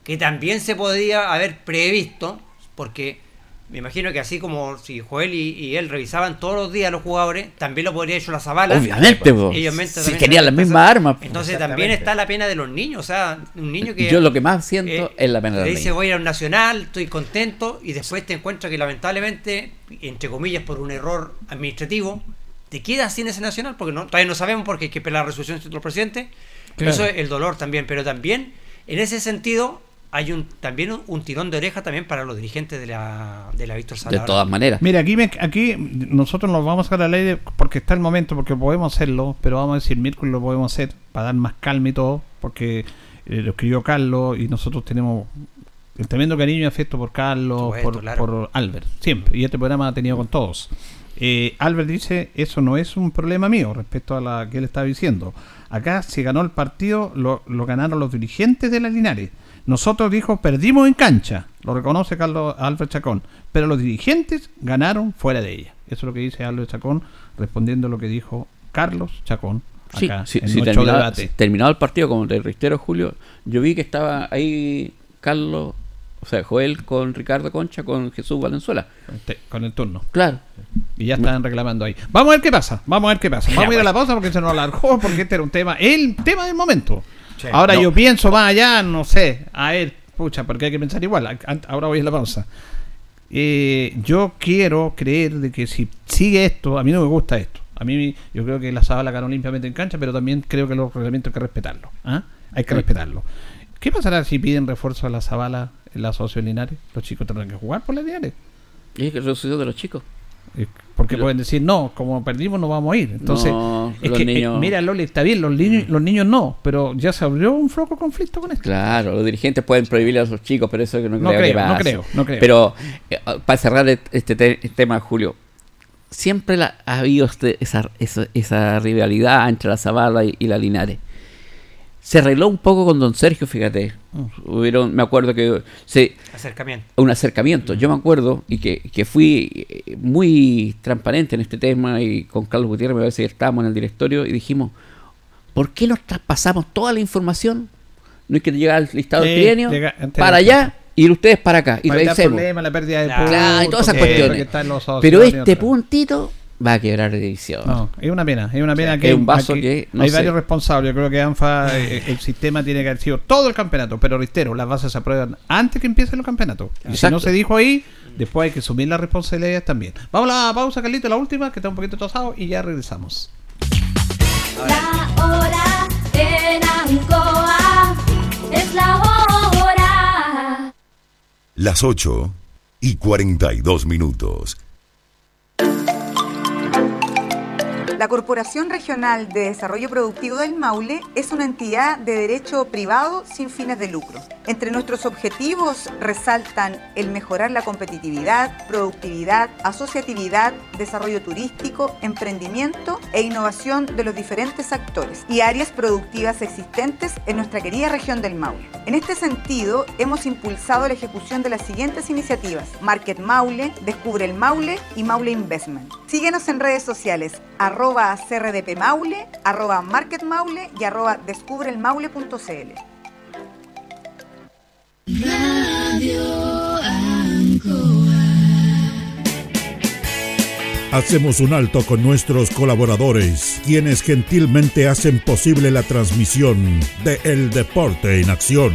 que también se podía haber previsto, porque me imagino que así como si Joel y, y él revisaban todos los días a los jugadores, también lo podría hecho la Zabala. Obviamente. Ellos mente- Si tenían las mismas armas. Entonces también está la pena de los niños, o sea, un niño que... Yo lo que más siento eh, es la pena de los dice niños. voy a ir a un nacional, estoy contento y después te encuentras que lamentablemente, entre comillas, por un error administrativo, te quedas sin ese nacional porque no, todavía no sabemos porque hay que esperar la resolución del presidente. Claro. Eso es el dolor también, pero también en ese sentido hay un también un, un tirón de oreja también para los dirigentes de la, de la Víctor Sala. ahora. Mira, aquí, me- aquí nosotros nos vamos a sacar al aire porque está el momento, porque podemos hacerlo, pero vamos a decir miércoles lo podemos hacer para dar más calma y todo, porque eh, lo escribió Carlos y nosotros tenemos el tremendo cariño y afecto por Carlos, Supuesto, por, claro. por Albert, siempre. Y este programa ha tenido con todos. Eh, Albert dice, eso no es un problema mío respecto a la que él estaba diciendo. Acá se ganó el partido, lo, lo ganaron los dirigentes de la Linares. Nosotros, dijo, perdimos en cancha, lo reconoce Carlos Albert Chacón, pero los dirigentes ganaron fuera de ella. Eso es lo que dice Albert Chacón, respondiendo a lo que dijo Carlos Chacón acá sí, en sí, terminado, el partido, como te reitero, Julio, yo vi que estaba ahí Carlos, o sea, Joel con Ricardo Concha, con Jesús Valenzuela. Con el turno. Claro. Y ya están reclamando ahí. Vamos a ver qué pasa. Vamos a ver qué pasa. Vamos a ir a la pausa porque se nos alargó, porque este era un tema, el tema del momento. Sí. Ahora No. yo pienso más allá, no sé, a ver, pucha, porque hay que pensar igual. Ahora voy a la pausa. Eh, yo quiero creer de que si sigue esto, a mí no me gusta esto. A mí yo creo que la Zabala ganó limpiamente en cancha, pero también creo que los reglamentos hay que respetarlos. ¿ah? Hay que Sí. respetarlo. ¿Qué pasará si piden refuerzo a la Zabala en la Asocio Linares? Los chicos tendrán que jugar por la Linares. Y es que sucedió de los chicos. Porque pueden decir, no, como perdimos no vamos a ir. Entonces, No, es que, eh, mira, Loli, está bien, los niños, los niños no, pero ya se abrió un floco conflicto con esto. Claro, los dirigentes pueden prohibirle a esos chicos, pero eso que no, No creo, que creo, no pase. creo, no creo. Pero eh, para cerrar este te- tema, Julio, siempre la- ha habido este- esa, esa, esa rivalidad entre la Zavala y, y la Linares. Se arregló un poco con Don Sergio, fíjate. Hubieron, me acuerdo que se, Acercamiento. un acercamiento. Yo me acuerdo y que, que fui eh, muy transparente en este tema y con Carlos Gutiérrez me parece que estábamos en el directorio y dijimos, ¿por qué nos traspasamos toda la información? No hay que llegar al listado Sí, del trienio llega- para allá y ustedes para acá y Para evitar revisemos. problemas, la pérdida de Claro, puntos, y todas esas cuestiones. Pero este puntito va a quebrar de división. No, es una pena, es una pena que es un vaso aquí que, no hay sé. varios responsables. Yo creo que ANFA, eh, el sistema tiene que haber sido todo el campeonato, pero reitero, las bases se aprueban antes que empiecen los campeonatos. Y si no se dijo ahí, después hay que asumir las responsabilidades también. Vamos a la pausa, Carlito, la última, que está un poquito tosado, y ya regresamos. La hora en Ancoa es la hora. Las 8 y 42 minutos. La Corporación Regional de Desarrollo Productivo del Maule es una entidad de derecho privado sin fines de lucro. Entre nuestros objetivos resaltan el mejorar la competitividad, productividad, asociatividad, desarrollo turístico, emprendimiento e innovación de los diferentes actores y áreas productivas existentes en nuestra querida región del Maule. En este sentido, hemos impulsado la ejecución de las siguientes iniciativas: Market Maule, Descubre el Maule y Maule Investment. Síguenos en redes sociales CRDP Maule, arroba Market Maule y arroba descubrelmaule.cl. Hacemos un alto con nuestros colaboradores, quienes gentilmente hacen posible la transmisión de El Deporte en Acción.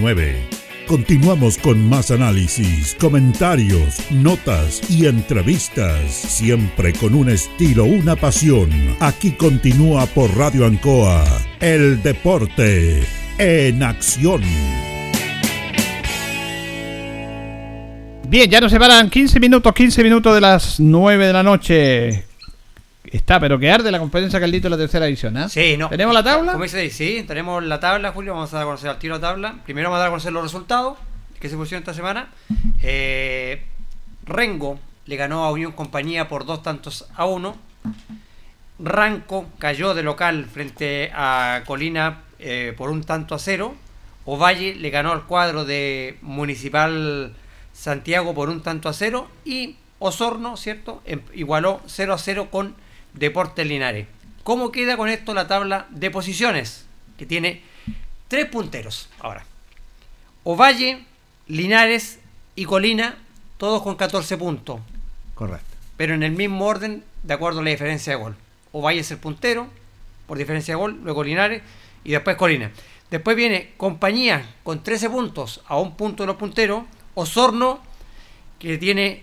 479. Continuamos con más análisis, comentarios, notas y entrevistas, siempre con un estilo, una pasión. Aquí continúa por Radio Ancoa, el deporte en acción. Bien, ya nos separan 15 minutos, 15 minutos de las 9 de la noche. Está, pero que arde la competencia Caldito de la tercera edición, ¿ah? Sí, no. ¿Tenemos la tabla? Como dice, sí, tenemos la tabla, Julio. Vamos a dar a conocer al tiro la tabla. Primero vamos a dar a conocer los resultados que se pusieron esta semana. Eh, Rengo le ganó a Unión Compañía por dos tantos a uno. Ranco cayó de local frente a Colina eh, por un tanto a cero. Ovalle le ganó al cuadro de Municipal Santiago por un tanto a cero. Y Osorno, ¿cierto? Em- igualó 0 a 0 con Deportes Linares. ¿Cómo queda con esto la tabla de posiciones? Que tiene tres punteros ahora. Ovalle, Linares y Colina, todos con 14 puntos. Correcto. Pero en el mismo orden, de acuerdo a la diferencia de gol. Ovalle es el puntero, por diferencia de gol, luego Linares y después Colina. Después viene Compañía con 13 puntos a un punto de los punteros. Osorno, que tiene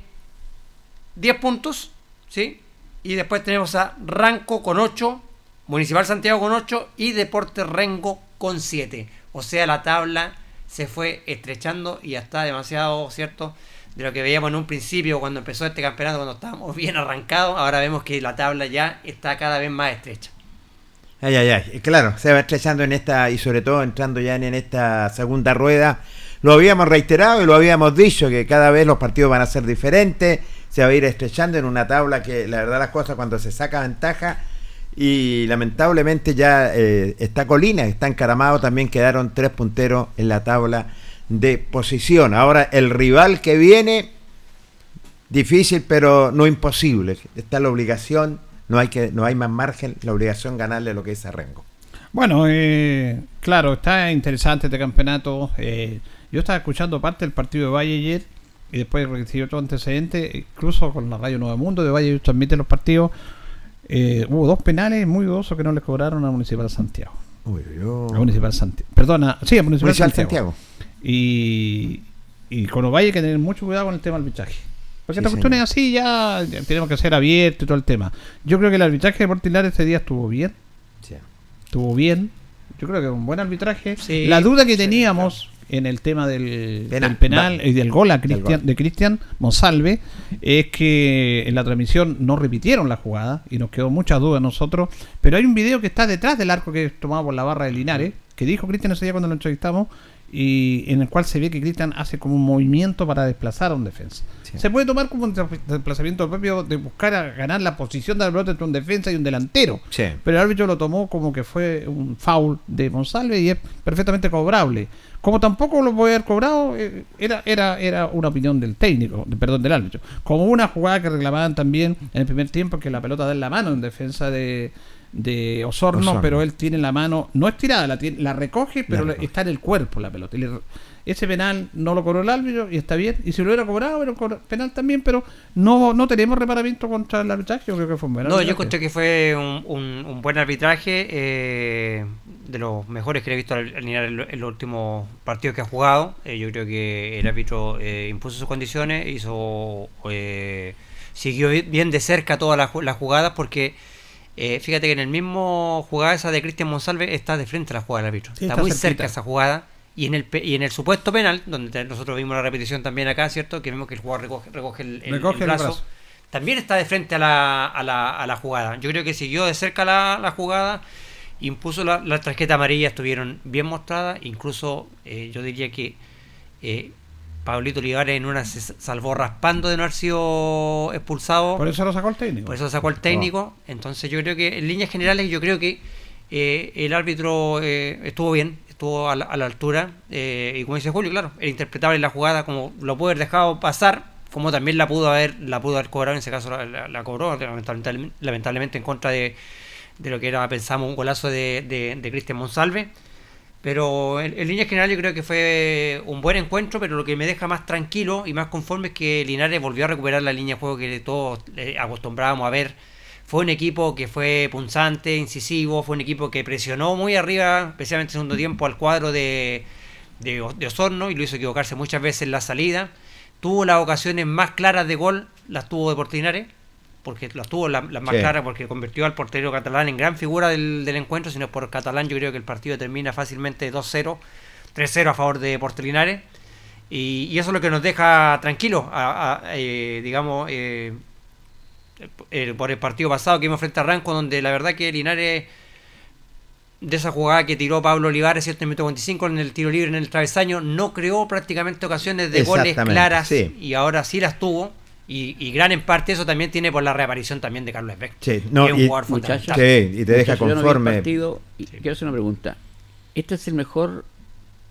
10 puntos, ¿sí? Y después tenemos a Ranco con 8, Municipal Santiago con 8 y Deportes Rengo con 7. O sea, la tabla se fue estrechando y ya está demasiado, ¿cierto? De lo que veíamos en un principio cuando empezó este campeonato, cuando estábamos bien arrancados, ahora vemos que la tabla ya está cada vez más estrecha. Ay, ay, ay. Claro, se va estrechando en esta, y sobre todo entrando ya en esta segunda rueda. Lo habíamos reiterado y lo habíamos dicho, que cada vez los partidos van a ser diferentes, se va a ir estrechando en una tabla que la verdad las cosas cuando se saca ventaja y lamentablemente ya eh, está Colina, está encaramado, también quedaron tres punteros en la tabla de posición. Ahora el rival que viene, difícil pero no imposible. Está la obligación, no hay, que, no hay más margen, la obligación ganarle lo que es a Rengo. Bueno, eh, claro, está interesante este campeonato. Eh, yo estaba escuchando parte del partido de Valle ayer y después recibí otro antecedente, incluso con la Radio Nuevo Mundo de Valle, ellos transmiten los partidos. Eh, hubo dos penales muy dudosos que no les cobraron a Municipal Santiago. A Municipal Santiago. Perdona, sí, a Municipal, Municipal Santiago. Y, y con Ovalle hay que tener mucho cuidado con el tema del arbitraje. Porque Sí, esta cuestión es así, ya ya tenemos que ser abiertos y todo el tema. Yo creo que el arbitraje de Portilar ese día estuvo bien. Sí. Estuvo bien. Yo creo que un buen arbitraje. Sí, la duda que sí, teníamos en el tema del Penal. del penal Va. y del gol a gol. de Cristian Monsalve es que en la transmisión no repitieron la jugada y nos quedó muchas dudas a nosotros, pero hay un video que está detrás del arco que es tomado por la barra de Linares, que dijo Cristian ese día cuando lo entrevistamos, y en el cual se ve que Cristian hace como un movimiento para desplazar a un defensa. Se puede tomar como un desplaz- desplazamiento propio de buscar a ganar la posición de la pelota entre un defensa y un delantero. Sí. Pero el árbitro lo tomó como que fue un foul de Monsalve y es perfectamente cobrable. Como tampoco lo puede haber cobrado, eh, era, era, era una opinión del técnico, de- perdón, del árbitro. Como una jugada que reclamaban también en el primer tiempo que la pelota da en la mano en defensa de, de Osorno, Osorno. pero él tiene la mano, no estirada, la, tiene- la recoge, pero La está en el cuerpo la pelota. Y le- ese penal no lo cobró el árbitro y está bien. Y si lo hubiera cobrado, era un penal también, pero no, no tenemos reparamiento contra el arbitraje. Yo creo que fue un buen No, yo arbitraje. encontré que fue un, un- un buen arbitraje, eh, de los mejores que he visto al- en, los últimos partidos que ha jugado. Eh, yo creo que el árbitro eh, impuso sus condiciones, hizo eh, siguió bien de cerca todas las jugadas porque eh, fíjate que en el mismo jugada esa de Cristian Monsalve está de frente a la jugada del árbitro. Sí, está, está muy cerquita. cerca esa jugada. Y en, el, y en el supuesto penal, donde nosotros vimos la repetición también acá, ¿cierto? Que vimos que el jugador recoge, recoge el, el- Recoge el el brazo brazo. también está de frente a la, a la, a la jugada. Yo creo que siguió de cerca la, la jugada, impuso la, la tarjeta amarilla, estuvieron bien mostradas, incluso eh, yo diría que eh, Pablito Olivares en una se salvó raspando de no haber sido expulsado. Por eso lo sacó el técnico. Por eso lo sacó el técnico. Entonces yo creo que en líneas generales yo creo que eh, el árbitro eh, estuvo bien, estuvo a la, a la altura. eh, y como dice Julio, claro, era interpretable la jugada como lo pudo haber dejado pasar, como también la pudo haber, la pudo haber cobrado, en ese caso la, la- la cobró, lamentablemente, lamentablemente en contra de, de lo que era, pensamos, un golazo de, de, de Cristian Monsalve. Pero en, líneas generales yo creo que fue un buen encuentro, pero lo que me deja más tranquilo y más conforme es que Linares volvió a recuperar la línea de juego que todos eh, acostumbrábamos a ver. Fue un equipo que fue punzante, incisivo, fue un equipo que presionó muy arriba, especialmente en segundo tiempo, al cuadro de, de, de Osorno y lo hizo equivocarse muchas veces en la salida. Tuvo las ocasiones más claras de gol, las tuvo Deportes Linares, porque las tuvo la- las más Sí. claras, porque convirtió al portero catalán en gran figura del, del encuentro, sino por catalán yo creo que el partido termina fácilmente 2-0, 3-0 a favor de Deportes Linares. Y, y eso es lo que nos deja tranquilos, a- a- eh, digamos, eh, eh, por el partido pasado que vimos frente a Ranco, donde la verdad que Linares, de esa jugada que tiró Pablo Olivares, ¿cierto? En minuto 25 en el tiro libre en el travesaño, no creó prácticamente ocasiones de goles claras sí. y ahora sí las tuvo. Y, y gran en parte eso también tiene por la reaparición también de Carlos Beck. Sí, no, que es un y- jugador fundamental. Sí, y te deja no conforme. partido y quiero hacer una pregunta. ¿Este es el mejor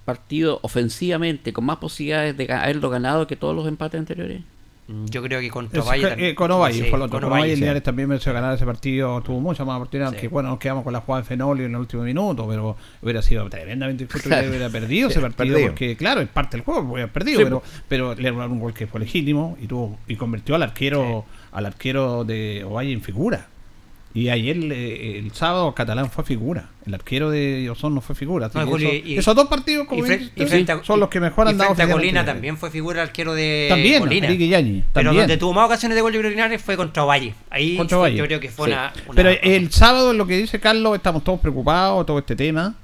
partido ofensivamente, con más posibilidades de haberlo ganado que todos los empates anteriores? Mm, Yo creo que contra Valle eh, con Ovalle Sí, fue el otro. con Ovalle, Ovalle sí. Linares también mereció ganar ese partido. Tuvo mucha más oportunidad. Sí. Que bueno, nos quedamos con la jugada de Fenolio en el último minuto. Pero hubiera sido tremendamente injusto Claro. hubiera perdido ese partido. perdido. Porque, claro, es parte del juego. Hubiera perdido. Pero, pero le anularon un gol que fue legítimo. Y tuvo y convirtió al arquero al arquero de Ovalle en figura. Y ayer, eh, el sábado, Catalán fue figura. El arquero de fue figura. Así No, eso- y- esos dos partidos, como frente son los que mejor han dado Colina también fue figura arquero de También, Colina. Pero también. donde tuvo más ocasiones de gol que Linares fue contra Valle. Ahí Contra fue- Valle. yo creo que fue Sí. una, una- Pero el sábado, lo que dice Carlos, estamos todos preocupados, todo este tema,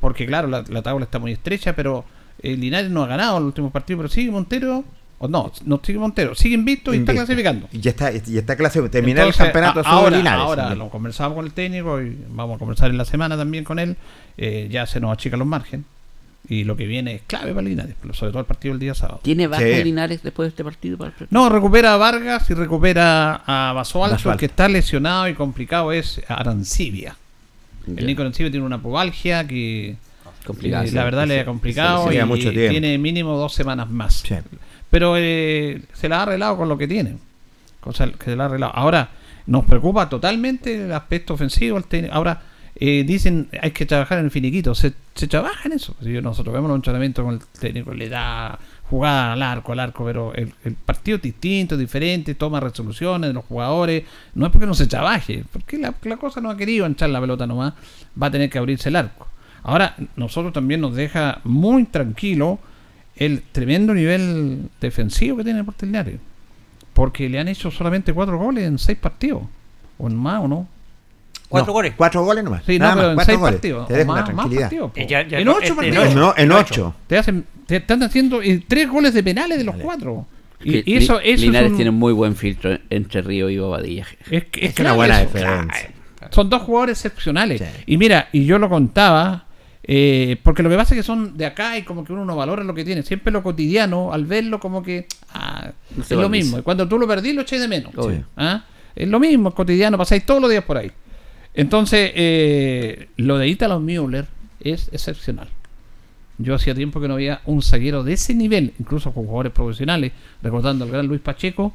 porque claro, la, la tabla está muy estrecha, pero el Linares no ha ganado en los últimos partidos, pero sigue Montero, o no, no sigue Montero, sigue invicto y está clasificando. Y ya está, y está terminar Entonces, el campeonato a- ahora, Linares. ahora lo conversamos con el técnico y vamos a conversar en la semana también con él, eh, ya se nos achican los márgenes. Y lo que viene es clave para Linares, sobre todo el partido del día sábado. ¿Tiene baja Sí. Linares después de este partido? Para el- No, recupera a Vargas y recupera a Basualto. El Basualto. que está lesionado y complicado es Arancibia. Ya. El Nico Arancibia tiene una pubalgia que Complicada, eh, la verdad le ha complicado sí, y mucho tiempo. tiene mínimo dos semanas más. Pero eh, se la ha arreglado con lo que tiene. Cosa que se la ha arreglado. Ahora, nos preocupa totalmente el aspecto ofensivo. Ahora, eh, dicen hay que trabajar en el finiquito. Se, se trabaja en eso. Nosotros vemos los entrenamientos con el técnico, le da jugada al arco, al arco, pero el, el partido es distinto, diferente, toma resoluciones de los jugadores. No es porque no se trabaje, porque la, cosa no ha querido echar la pelota nomás. Va a tener que abrirse el arco. Ahora, nosotros también nos deja muy tranquilo el tremendo nivel defensivo que tiene el Deportes Linares. Porque le han hecho solamente cuatro goles en seis partidos. O en más, ¿o no? ¿Cuatro No, goles? Cuatro goles nomás. Sí, Nada no, pero más, en seis goles. partidos. Te más, una más partidos. Eh, ya- ya- en ocho este, en partidos. No, en ocho. Te hacen te están haciendo eh, tres goles de penales de los cuatro. Y, Que y eso, Li- eso Linares es un- tiene muy buen filtro entre Río y Bobadilla. Es, que- es Es una buena eso. diferencia. Son dos jugadores excepcionales. Y mira, y yo lo contaba, eh, porque lo que pasa es que son de acá y como que uno no valora lo que tiene. Siempre lo cotidiano, al verlo, como que ah, No es lo mismo. Y cuando tú lo perdís, lo echáis de menos. Obvio. ¿Ah? Es lo mismo, es cotidiano, pasáis todos los días por ahí. Entonces, eh, lo de Italo Müller es excepcional. Yo hacía tiempo que no había un zaguero de ese nivel, incluso con jugadores profesionales, recordando al gran Luis Pacheco.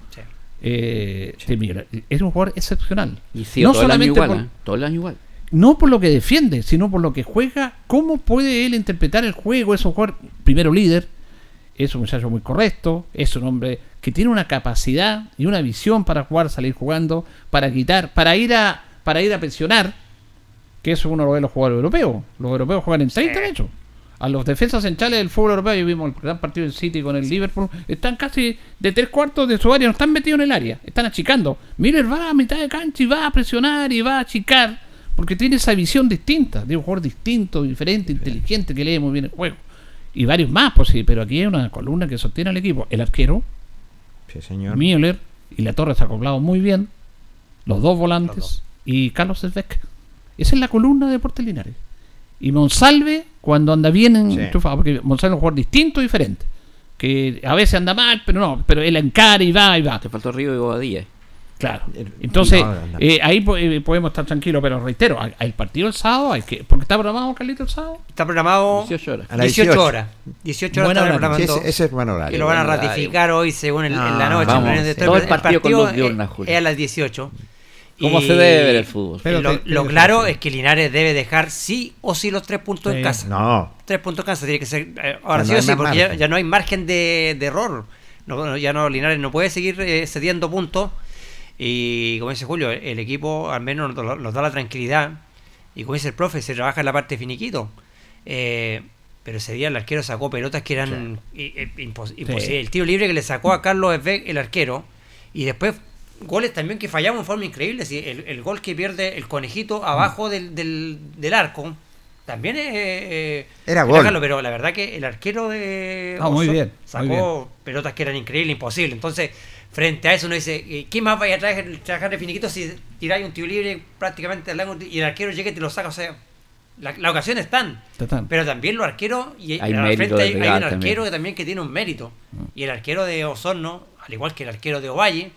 eh, Müller. Es un jugador excepcional. Y sí, todo el año igual, por- ¿eh? todo el año igual. No por lo que defiende, sino por lo que juega, cómo puede él interpretar el juego, es un jugador primero líder, es un muchacho muy correcto, es un hombre que tiene una capacidad y una visión para jugar, salir jugando, para quitar, para ir a para ir a presionar, que eso uno lo ve los jugadores europeos. Los europeos juegan en 30 de hecho. A los defensas centrales del fútbol europeo, y vimos el gran partido del City con el Liverpool, están casi de tres cuartos de su área, no están metidos en el área, están achicando. Miller va a mitad de cancha y va a presionar y va a achicar, porque tiene esa visión distinta, de un jugador distinto, diferente, inteligente, que lee muy bien el juego. Y varios más, pues sí, pero aquí hay una columna que sostiene al equipo. El arquero, Sí, señor. Müller y la Torre se ha acoplado muy bien. Los dos volantes y Carlos Sesbeck. Esa es la columna de Deportes Linares. Y Monsalve, cuando anda bien Sí. enchufado, porque Monsalve es un jugador distinto y diferente. Que a veces anda mal, pero no, pero él encara y va y va. Te faltó Río y Bobadilla. Claro. Entonces, No, no, no. eh, ahí po- eh, podemos estar tranquilos, pero reitero, el partido el sábado hay que. Porque está programado, Carlito, el sábado. Está programado 18 horas. A las 18 18. horas. 18 horas está programando. Sí, ese- ese es buen horario. Que lo van a ratificar hoy según el- en la Ah, noche. vamos. reunión de Todo el partido con luz es- diurna, Julio. Es a las 18. ¿Cómo Y se debe ver el fútbol? Pero lo te- lo te- claro es que Linares debe dejar sí o sí los tres puntos Sí. en casa. No. Tres puntos en casa tiene que ser. eh, ahora sí o sí, porque ya, ya no hay margen de, de error. Ya no, Linares no puede seguir eh, cediendo puntos. Y como dice Julio, el equipo al menos nos, nos da la tranquilidad. Y como dice el profe, se trabaja en la parte finiquito. Eh, pero ese día el arquero sacó pelotas que eran i- impos- imposibles. El tiro libre que le sacó a Carlos Esbeck, el arquero. Y después goles también que fallamos en forma increíble. Si el, el gol que pierde el conejito abajo del, del, del arco. También es. eh, Era gol. Carlos, pero la verdad que el arquero de. Ah, muy bien, muy Sacó pelotas que eran increíbles, imposibles. Entonces, frente a eso uno dice, eh, ¿qué más vaya a traer, trabajar de finiquito si tiráis un tiro libre prácticamente al largo y el arquero llega y te lo saca? O sea, la- las ocasiones están. Pero también los arqueros, y Hay al frente hay, un también. arquero que también que tiene un mérito. Y el arquero de Osorno, al igual que el arquero de Ovalle,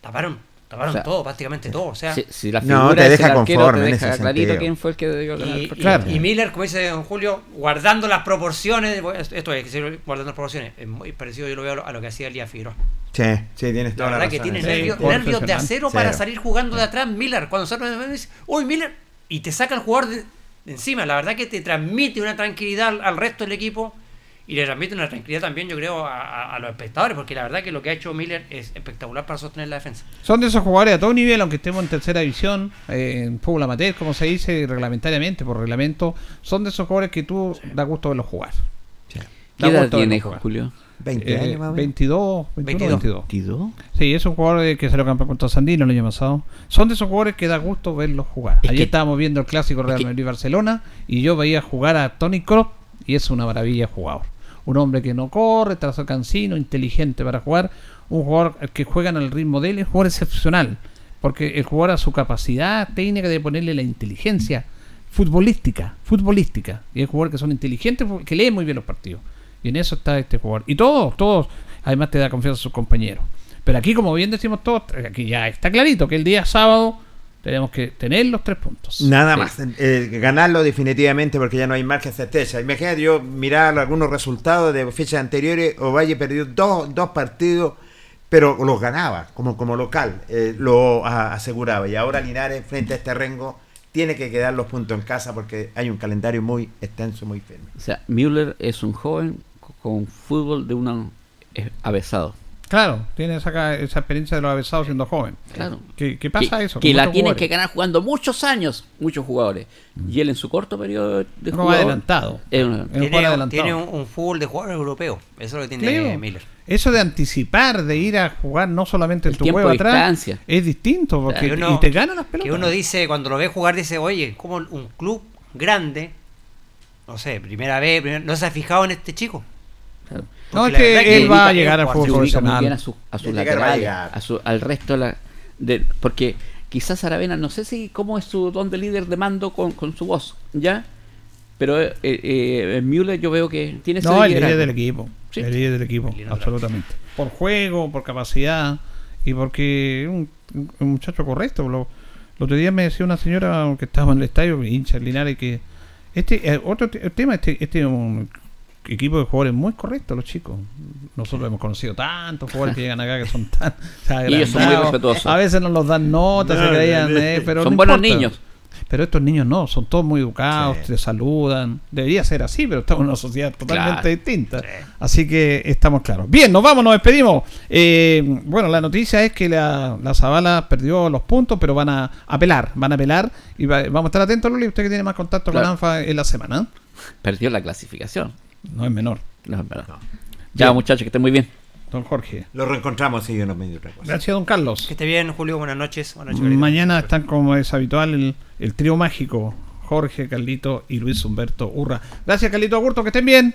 taparon, taparon O sea, todo, prácticamente todo. O sea, Si, si la No, figura te es deja conforme te en deja ese clarito sentido. quién fue el que debió ganar el y, y- y Miller, como dice don Julio, guardando las proporciones, esto es, que guardando las proporciones, es muy parecido yo lo veo a lo, que hacía Elías Figueroa. Sí, sí, tienes La toda la, verdad que razón. tiene Sí. nervios, de acero para Cero. salir jugando de atrás Miller. Cuando sale de dice, uy Miller, y te saca el jugador de, de encima. La verdad que te transmite una tranquilidad al, al resto del equipo y le transmite una tranquilidad también, yo creo, a, los espectadores, porque la verdad que lo que ha hecho Miller es espectacular para sostener la defensa. Son de esos jugadores a todo nivel, aunque estemos en tercera división, eh, en fútbol amateur, como se dice reglamentariamente, por reglamento. Son de esos jugadores que tú da gusto verlos jugar. ¿Qué edad gusto verlos tiene jugar. Julio? 20 Eh, años más o menos. 22, 21, 22. 22. Sí, es un jugador que salió campeón contra Sandino el año pasado. Son de esos jugadores que da gusto verlos jugar. Es Ayer que- estábamos viendo el clásico Real Madrid-Barcelona y yo veía jugar a Tony Kroos y es una maravilla jugador. Un hombre que no corre, trazo cansino, inteligente para jugar. Un jugador que juega en el ritmo de él, es un jugador excepcional. Porque el jugador a su capacidad técnica de ponerle la inteligencia futbolística, futbolística. Y hay jugadores que son inteligentes, que leen muy bien los partidos. Y en eso está este jugador. Y todos, todos, además te da confianza a sus compañeros. Pero aquí, como bien decimos todos, aquí ya está clarito que el día sábado tenemos que tener los tres puntos. Nada Sí. más. eh, ganarlo definitivamente porque ya no hay margen de certeza. Imagínate yo mirar algunos resultados de fechas anteriores. Ovalle perdió dos, dos partidos, pero los ganaba como, como local. eh, lo a- aseguraba. Y ahora Linares, frente a este rengo, tiene que quedar los puntos en casa porque hay un calendario muy extenso, muy firme. O sea, Müller es un joven co- con fútbol de un avesado. Claro, tiene esa, esa experiencia de los avesados siendo joven. Claro. ¿Qué, qué pasa que, eso? Que la tienen jugadores? que ganar jugando muchos años, muchos jugadores. Y él en su corto periodo de No jugador, adelantado. es una- Es un Tiene, adelantado. tiene un, un fútbol de jugador europeo. Eso es lo que tiene Claro. Miller. Eso de anticipar, de ir a jugar no solamente en El tu de atrás, distancia. es distinto, porque Que uno- y te ganan las Que pelotas. uno dice, cuando lo ve jugar, dice, oye, como un club grande, no sé, primera vez, primer- no se ha fijado en este chico. No, es que él va a llegar al fútbol profesional. bien a, su- a sus laterales, a su- al resto de la, de, porque quizás Aravena, no sé si cómo es su don de líder de mando con, con su voz, ¿ya? Pero eh, eh, Müller yo veo que tiene ese No, el líder del equipo. Sí. El líder del equipo, absolutamente. Por juego, por capacidad y porque es un, un muchacho correcto. Lo, el otro día me decía una señora que estaba en el estadio, hincha Linares, que este eh, otro te- tema, este, este es un equipo de jugadores muy correcto, los chicos. Nosotros hemos conocido tantos jugadores que llegan acá que son tan Y ellos son muy respetuosos. A veces nos los dan notas, se No, creían, no, eh, pero son no buenos importa. niños. Pero estos niños no, son todos muy educados, te saludan. Debería ser así, pero estamos en una sociedad totalmente Claro. distinta. Así que estamos claros. Bien, nos vamos, nos despedimos. Eh, bueno, la noticia es que la, la Zavala perdió los puntos, pero van a apelar, van a apelar. Y va- vamos a estar atentos, Luli, usted que tiene más contacto Claro. con ANFA en la semana. Perdió la clasificación. No es menor. No es menor. Ya, muchachos, que estén muy bien. Don Jorge. Lo reencontramos si yo no me dio otra cosa. Gracias, don Carlos. Que esté bien, Julio. Buenas noches. Buenas noches. Mañana están como es habitual el, el trío mágico. Jorge, Carlito y Luis Humberto Urra. Gracias, Carlito Agurto, que estén bien.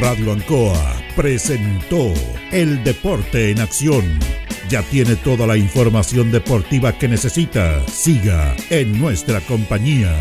Radio Ancoa presentó El Deporte en Acción. Ya tiene toda la información deportiva que necesita. Siga en nuestra compañía.